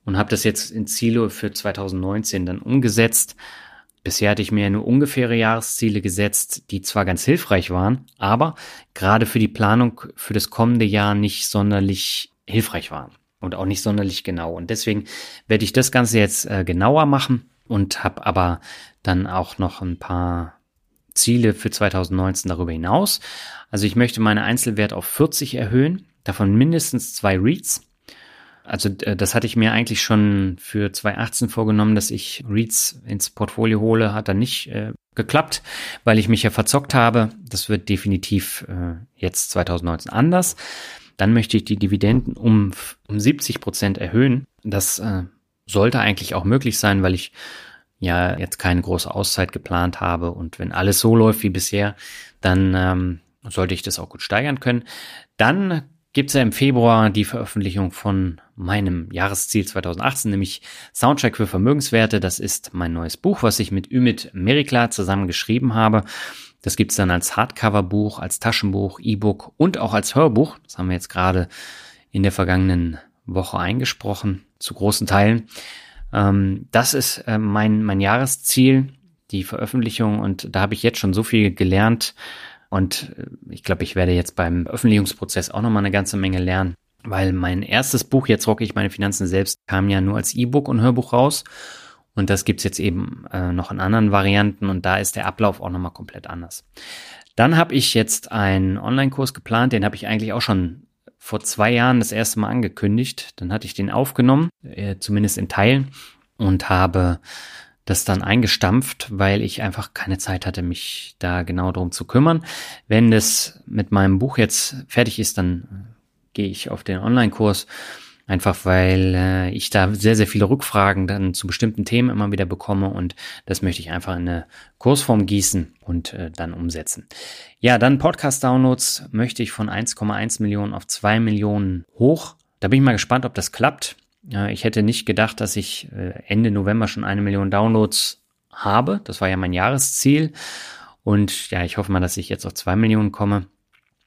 und habe das jetzt in Ziele für 2019 dann umgesetzt. Bisher hatte ich mir nur ungefähre Jahresziele gesetzt, die zwar ganz hilfreich waren, aber gerade für die Planung für das kommende Jahr nicht sonderlich hilfreich waren und auch nicht sonderlich genau. Und deswegen werde ich das Ganze jetzt äh, genauer machen und habe aber dann auch noch ein paar Ziele für 2019 darüber hinaus. Also ich möchte meine Einzelwert auf 40 erhöhen, davon mindestens zwei Reads. Also äh, das hatte ich mir eigentlich schon für 2018 vorgenommen, dass ich Reads ins Portfolio hole, hat dann nicht äh, geklappt, weil ich mich ja verzockt habe. Das wird definitiv äh, jetzt 2019 anders. dann möchte ich die Dividenden um, um 70 Prozent erhöhen. Das äh, sollte eigentlich auch möglich sein, weil ich ja jetzt keine große Auszeit geplant habe. Und wenn alles so läuft wie bisher, dann ähm, sollte ich das auch gut steigern können. Dann gibt es ja im Februar die Veröffentlichung von meinem Jahresziel 2018, nämlich Soundtrack für Vermögenswerte. Das ist mein neues Buch, was ich mit Ümit Merikla zusammen geschrieben habe. Das gibt's dann als Hardcover-Buch, als Taschenbuch, E-Book und auch als Hörbuch. Das haben wir jetzt gerade in der vergangenen Woche eingesprochen, zu großen Teilen. Ähm, das ist äh, mein, mein Jahresziel, die Veröffentlichung. Und da habe ich jetzt schon so viel gelernt. Und äh, ich glaube, ich werde jetzt beim Veröffentlichungsprozess auch nochmal eine ganze Menge lernen. Weil mein erstes Buch, jetzt rocke ich meine Finanzen selbst, kam ja nur als E-Book und Hörbuch raus. Und das gibt's jetzt eben äh, noch in anderen Varianten und da ist der Ablauf auch nochmal komplett anders. Dann habe ich jetzt einen Online-Kurs geplant, den habe ich eigentlich auch schon vor zwei Jahren das erste Mal angekündigt. Dann hatte ich den aufgenommen, äh, zumindest in Teilen, und habe das dann eingestampft, weil ich einfach keine Zeit hatte, mich da genau drum zu kümmern. Wenn das mit meinem Buch jetzt fertig ist, dann gehe ich auf den Online-Kurs Einfach weil äh, ich da sehr, sehr viele Rückfragen dann zu bestimmten Themen immer wieder bekomme und das möchte ich einfach in eine Kursform gießen und äh, dann umsetzen. Ja, dann Podcast-Downloads möchte ich von 1,1 Millionen auf 2 Millionen hoch. Da bin ich mal gespannt, ob das klappt. Äh, ich hätte nicht gedacht, dass ich äh, Ende November schon eine Million Downloads habe. Das war ja mein Jahresziel. Und ja, ich hoffe mal, dass ich jetzt auf zwei Millionen komme.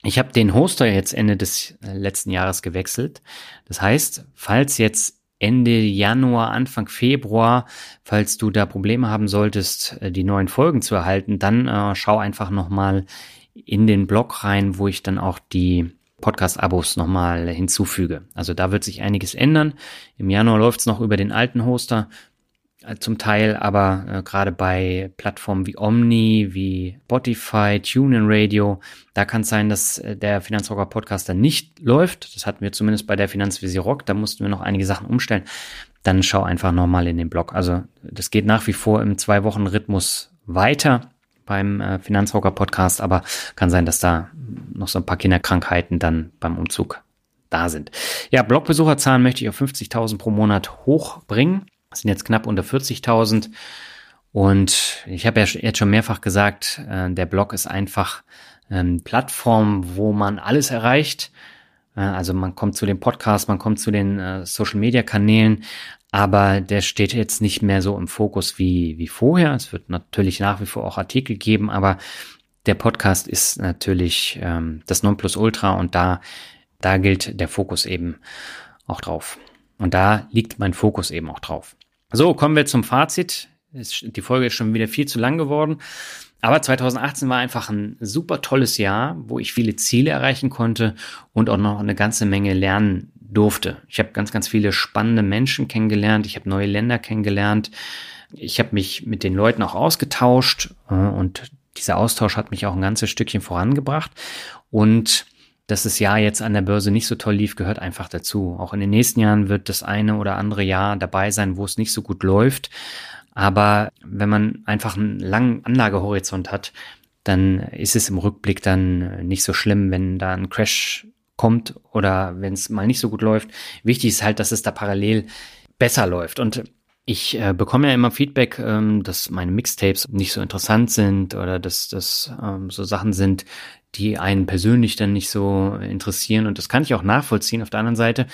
Ich habe den Hoster jetzt Ende des äh, letzten Jahres gewechselt. Das heißt, falls jetzt Ende Januar, Anfang Februar, falls du da Probleme haben solltest, äh, die neuen Folgen zu erhalten, dann äh, schau einfach nochmal in den Blog rein, wo ich dann auch die Podcast-Abos nochmal hinzufüge. Also da wird sich einiges ändern. Im Januar läuft's noch über den alten Hoster. Äh, zum Teil, aber äh, gerade bei Plattformen wie Omni, wie Spotify, TuneIn Radio, da kann es sein, dass äh, der Finanzrocker Podcast dann nicht läuft. Das hatten wir zumindest bei der Finanzvisier Rock. Da mussten wir noch einige Sachen umstellen. Dann schau einfach nochmal in den Blog. Also das geht nach wie vor im Zwei-Wochen-Rhythmus weiter beim äh, Finanzrocker Podcast, aber kann sein, dass da noch so ein paar Kinderkrankheiten dann beim Umzug da sind. Ja, Blogbesucherzahlen möchte ich auf 50.000 pro Monat hochbringen. Sind jetzt knapp unter 40.000. Und ich habe ja jetzt schon mehrfach gesagt, äh, der Blog ist einfach eine Plattform, wo man alles erreicht. Äh, also man kommt zu den Podcasts, man kommt zu den äh, Social-Media-Kanälen, aber der steht jetzt nicht mehr so im Fokus wie, wie vorher. Es wird natürlich nach wie vor auch Artikel geben, aber der Podcast ist natürlich ähm, das Nonplusultra und da, da gilt der Fokus eben auch drauf. Und da liegt mein Fokus eben auch drauf. So, kommen wir zum Fazit. Die Folge ist schon wieder viel zu lang geworden. Aber 2018 war einfach ein super tolles Jahr, wo ich viele Ziele erreichen konnte und auch noch eine ganze Menge lernen durfte. Ich habe ganz, ganz viele spannende Menschen kennengelernt. Ich habe neue Länder kennengelernt. Ich habe mich mit den Leuten auch ausgetauscht äh, und dieser Austausch hat mich auch ein ganzes Stückchen vorangebracht. Und dass das Jahr jetzt an der Börse nicht so toll lief, gehört einfach dazu. Auch in den nächsten Jahren wird das eine oder andere Jahr dabei sein, wo es nicht so gut läuft. Aber wenn man einfach einen langen Anlagehorizont hat, dann ist es im Rückblick dann nicht so schlimm, wenn da ein Crash kommt oder wenn es mal nicht so gut läuft. Wichtig ist halt, dass es da parallel besser läuft. Und ich äh, bekomme ja immer Feedback, ähm, dass meine Mixtapes nicht so interessant sind oder dass das ähm, so Sachen sind, die einen persönlich dann nicht so interessieren. Und das kann ich auch nachvollziehen. Auf der anderen Seite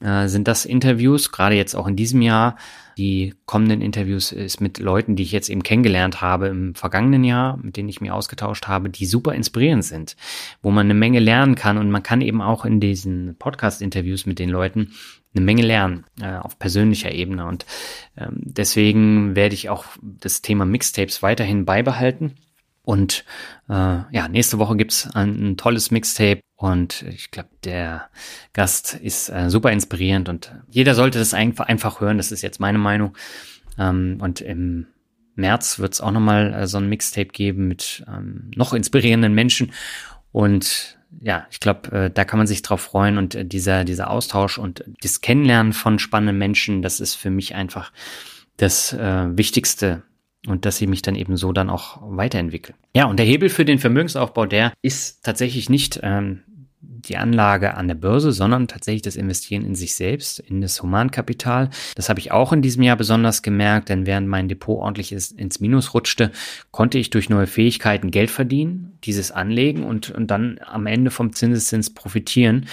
äh, sind das Interviews, gerade jetzt auch in diesem Jahr, die kommenden Interviews ist mit Leuten, die ich jetzt eben kennengelernt habe im vergangenen Jahr, mit denen ich mich ausgetauscht habe, die super inspirierend sind, wo man eine Menge lernen kann und man kann eben auch in diesen Podcast-Interviews mit den Leuten eine Menge lernen äh, auf persönlicher Ebene und ähm, deswegen werde ich auch das Thema Mixtapes weiterhin beibehalten und äh, ja, nächste Woche gibt's ein, ein tolles Mixtape und ich glaube, der Gast ist äh, super inspirierend und jeder sollte das einfach, einfach hören. Das ist jetzt meine Meinung. Ähm, und im März wird's auch nochmal äh, so ein Mixtape geben mit ähm, noch inspirierenden Menschen. Und ja, ich glaube, äh, da kann man sich drauf freuen und äh, dieser, dieser Austausch und das Kennenlernen von spannenden Menschen, das ist für mich einfach das äh, Wichtigste und dass ich mich dann eben so dann auch weiterentwickle. Ja, und der Hebel für den Vermögensaufbau, der ist tatsächlich nicht ähm, die Anlage an der Börse, sondern tatsächlich das Investieren in sich selbst, in das Humankapital. Das habe ich auch in diesem Jahr besonders gemerkt, denn während mein Depot ordentlich ins Minus rutschte, konnte ich durch neue Fähigkeiten Geld verdienen, dieses anlegen und, und dann am Ende vom Zinseszins profitieren.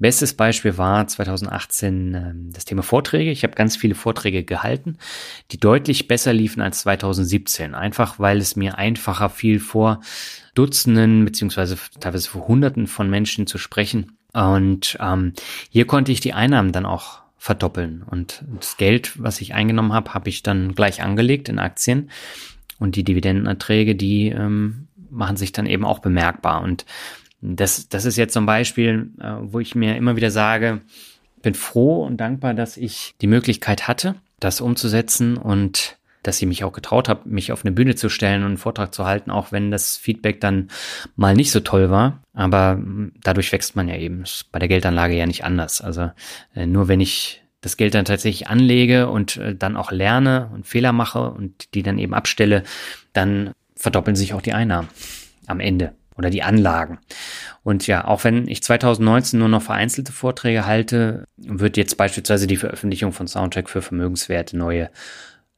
Bestes Beispiel war 2018 äh, das Thema Vorträge. Ich habe ganz viele Vorträge gehalten, die deutlich besser liefen als 2017. Einfach weil es mir einfacher fiel vor Dutzenden beziehungsweise teilweise vor Hunderten von Menschen zu sprechen. Und ähm, hier konnte ich die Einnahmen dann auch verdoppeln. Und das Geld, was ich eingenommen habe, habe ich dann gleich angelegt in Aktien. Und die Dividendenerträge, die ähm, machen sich dann eben auch bemerkbar. Und das, das ist jetzt zum Beispiel, äh, wo ich mir immer wieder sage, bin froh und dankbar, dass ich die Möglichkeit hatte, das umzusetzen und dass ich mich auch getraut habe, mich auf eine Bühne zu stellen und einen Vortrag zu halten, auch wenn das Feedback dann mal nicht so toll war. Aber dadurch wächst man ja eben. Ist bei der Geldanlage ja nicht anders. Also äh, nur wenn ich das Geld dann tatsächlich anlege und äh, dann auch lerne und Fehler mache und die dann eben abstelle, dann verdoppeln sich auch die Einnahmen am Ende oder die Anlagen. Und ja, auch wenn ich 2019 nur noch vereinzelte Vorträge halte, wird jetzt beispielsweise die Veröffentlichung von Soundtrack für Vermögenswerte neue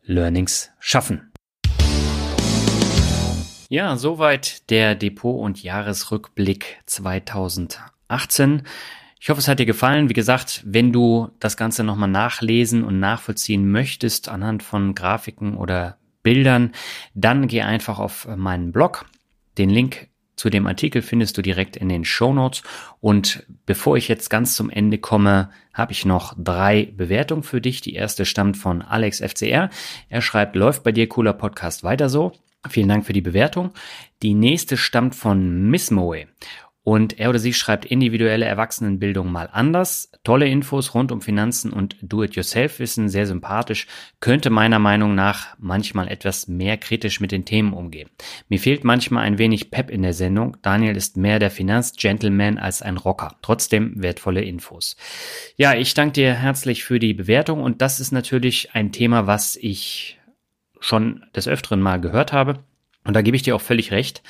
Learnings schaffen. Ja, soweit der Depot- und Jahresrückblick 2018. Ich hoffe, es hat dir gefallen. Wie gesagt, wenn du das Ganze nochmal nachlesen und nachvollziehen möchtest anhand von Grafiken oder Bildern, dann geh einfach auf meinen Blog. Den Link zu dem Artikel findest du direkt in den Show Notes. Und bevor ich jetzt ganz zum Ende komme, habe ich noch drei Bewertungen für dich. Die erste stammt von Alex FCR. Er schreibt, läuft bei dir cooler Podcast weiter so. Vielen Dank für die Bewertung. Die nächste stammt von Miss Moe und er oder sie schreibt individuelle Erwachsenenbildung mal anders. Tolle Infos rund um Finanzen und Do-it-yourself-Wissen, sehr sympathisch, könnte meiner Meinung nach manchmal etwas mehr kritisch mit den Themen umgehen. Mir fehlt manchmal ein wenig Pep in der Sendung. Daniel ist mehr der Finanzgentleman als ein Rocker. Trotzdem wertvolle Infos. Ja, ich danke dir herzlich für die Bewertung und das ist natürlich ein Thema, was ich schon des Öfteren mal gehört habe. Und da gebe ich dir auch völlig recht.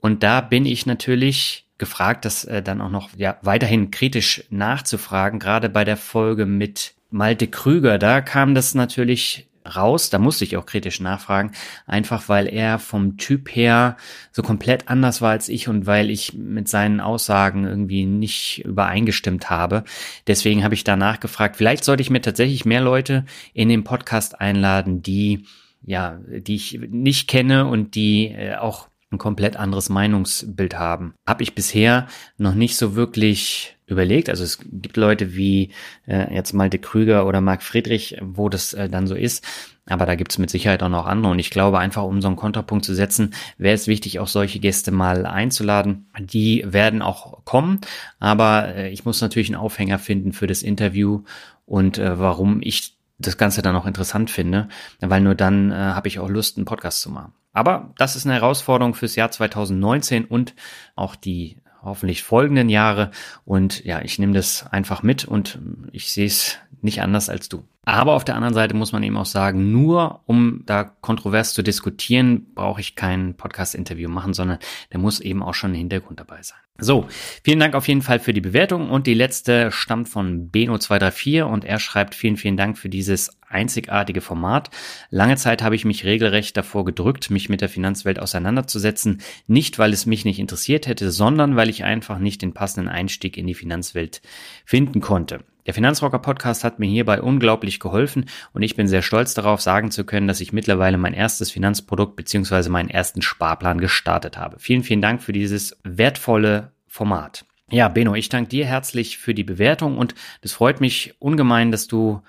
Und da bin ich natürlich gefragt, das äh, dann auch noch ja, weiterhin kritisch nachzufragen, gerade bei der Folge mit Malte Krüger, da kam das natürlich raus, da musste ich auch kritisch nachfragen, einfach weil er vom Typ her so komplett anders war als ich und weil ich mit seinen Aussagen irgendwie nicht übereingestimmt habe. Deswegen habe ich da nachgefragt, vielleicht sollte ich mir tatsächlich mehr Leute in den Podcast einladen, die ja, die ich nicht kenne und die äh, auch ein komplett anderes Meinungsbild haben. Habe ich bisher noch nicht so wirklich überlegt. Also es gibt Leute wie äh, jetzt Malte Krüger oder Marc Friedrich, wo das äh, dann so ist. Aber da gibt es mit Sicherheit auch noch andere. Und ich glaube, einfach um so einen Kontrapunkt zu setzen, wäre es wichtig, auch solche Gäste mal einzuladen. Die werden auch kommen. Aber äh, ich muss natürlich einen Aufhänger finden für das Interview und äh, warum ich das Ganze dann auch interessant finde, weil nur dann äh, habe ich auch Lust, einen Podcast zu machen. Aber das ist eine Herausforderung fürs Jahr 2019 und auch die hoffentlich folgenden Jahre. Und ja, ich nehme das einfach mit und ich sehe es nicht anders als du. Aber auf der anderen Seite muss man eben auch sagen, nur um da kontrovers zu diskutieren, brauche ich kein Podcast-Interview machen, sondern der muss eben auch schon ein Hintergrund dabei sein. So, vielen Dank auf jeden Fall für die Bewertung und die letzte stammt von Beno234 und er schreibt vielen, vielen Dank für dieses einzigartige Format. Lange Zeit habe ich mich regelrecht davor gedrückt, mich mit der Finanzwelt auseinanderzusetzen, nicht weil es mich nicht interessiert hätte, sondern weil ich einfach nicht den passenden Einstieg in die Finanzwelt finden konnte. Der Finanzrocker Podcast hat mir hierbei unglaublich geholfen und ich bin sehr stolz darauf, sagen zu können, dass ich mittlerweile mein erstes Finanzprodukt bzw. meinen ersten Sparplan gestartet habe. Vielen, vielen Dank für dieses wertvolle Format. Ja, Beno, ich danke dir herzlich für die Bewertung und es freut mich ungemein, dass du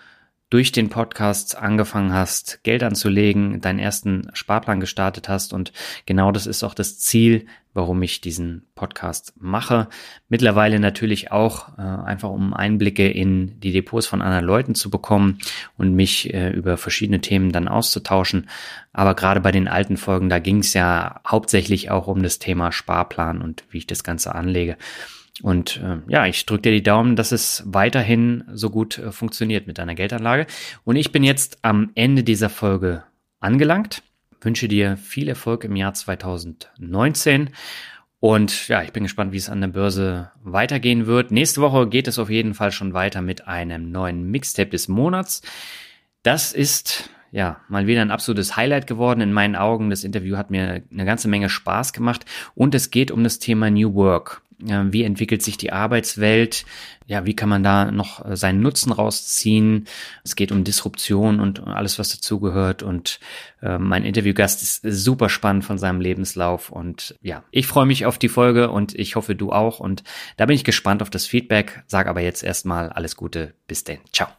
durch den Podcast angefangen hast, Geld anzulegen, deinen ersten Sparplan gestartet hast. Und genau das ist auch das Ziel, warum ich diesen Podcast mache. Mittlerweile natürlich auch äh, einfach, um Einblicke in die Depots von anderen Leuten zu bekommen und mich äh, über verschiedene Themen dann auszutauschen. Aber gerade bei den alten Folgen, da ging es ja hauptsächlich auch um das Thema Sparplan und wie ich das Ganze anlege. Und äh, ja, ich drücke dir die Daumen, dass es weiterhin so gut äh, funktioniert mit deiner Geldanlage. Und ich bin jetzt am Ende dieser Folge angelangt. Wünsche dir viel Erfolg im Jahr 2019 Und ja, ich bin gespannt, wie es an der Börse weitergehen wird. Nächste Woche geht es auf jeden Fall schon weiter mit einem neuen Mixtape des Monats. Das ist ja mal wieder ein absolutes Highlight geworden in meinen Augen. Das Interview hat mir eine ganze Menge Spaß gemacht und es geht um das Thema New Work. Wie entwickelt sich die Arbeitswelt? Ja, wie kann man da noch äh, seinen Nutzen rausziehen? Es geht um Disruption und alles, was dazugehört. Und äh, mein Interviewgast ist super spannend von seinem Lebenslauf. Und ja, ich freue mich auf die Folge und ich hoffe, du auch. Und da bin ich gespannt auf das Feedback. Sag aber jetzt erstmal alles Gute. Bis denn. Ciao.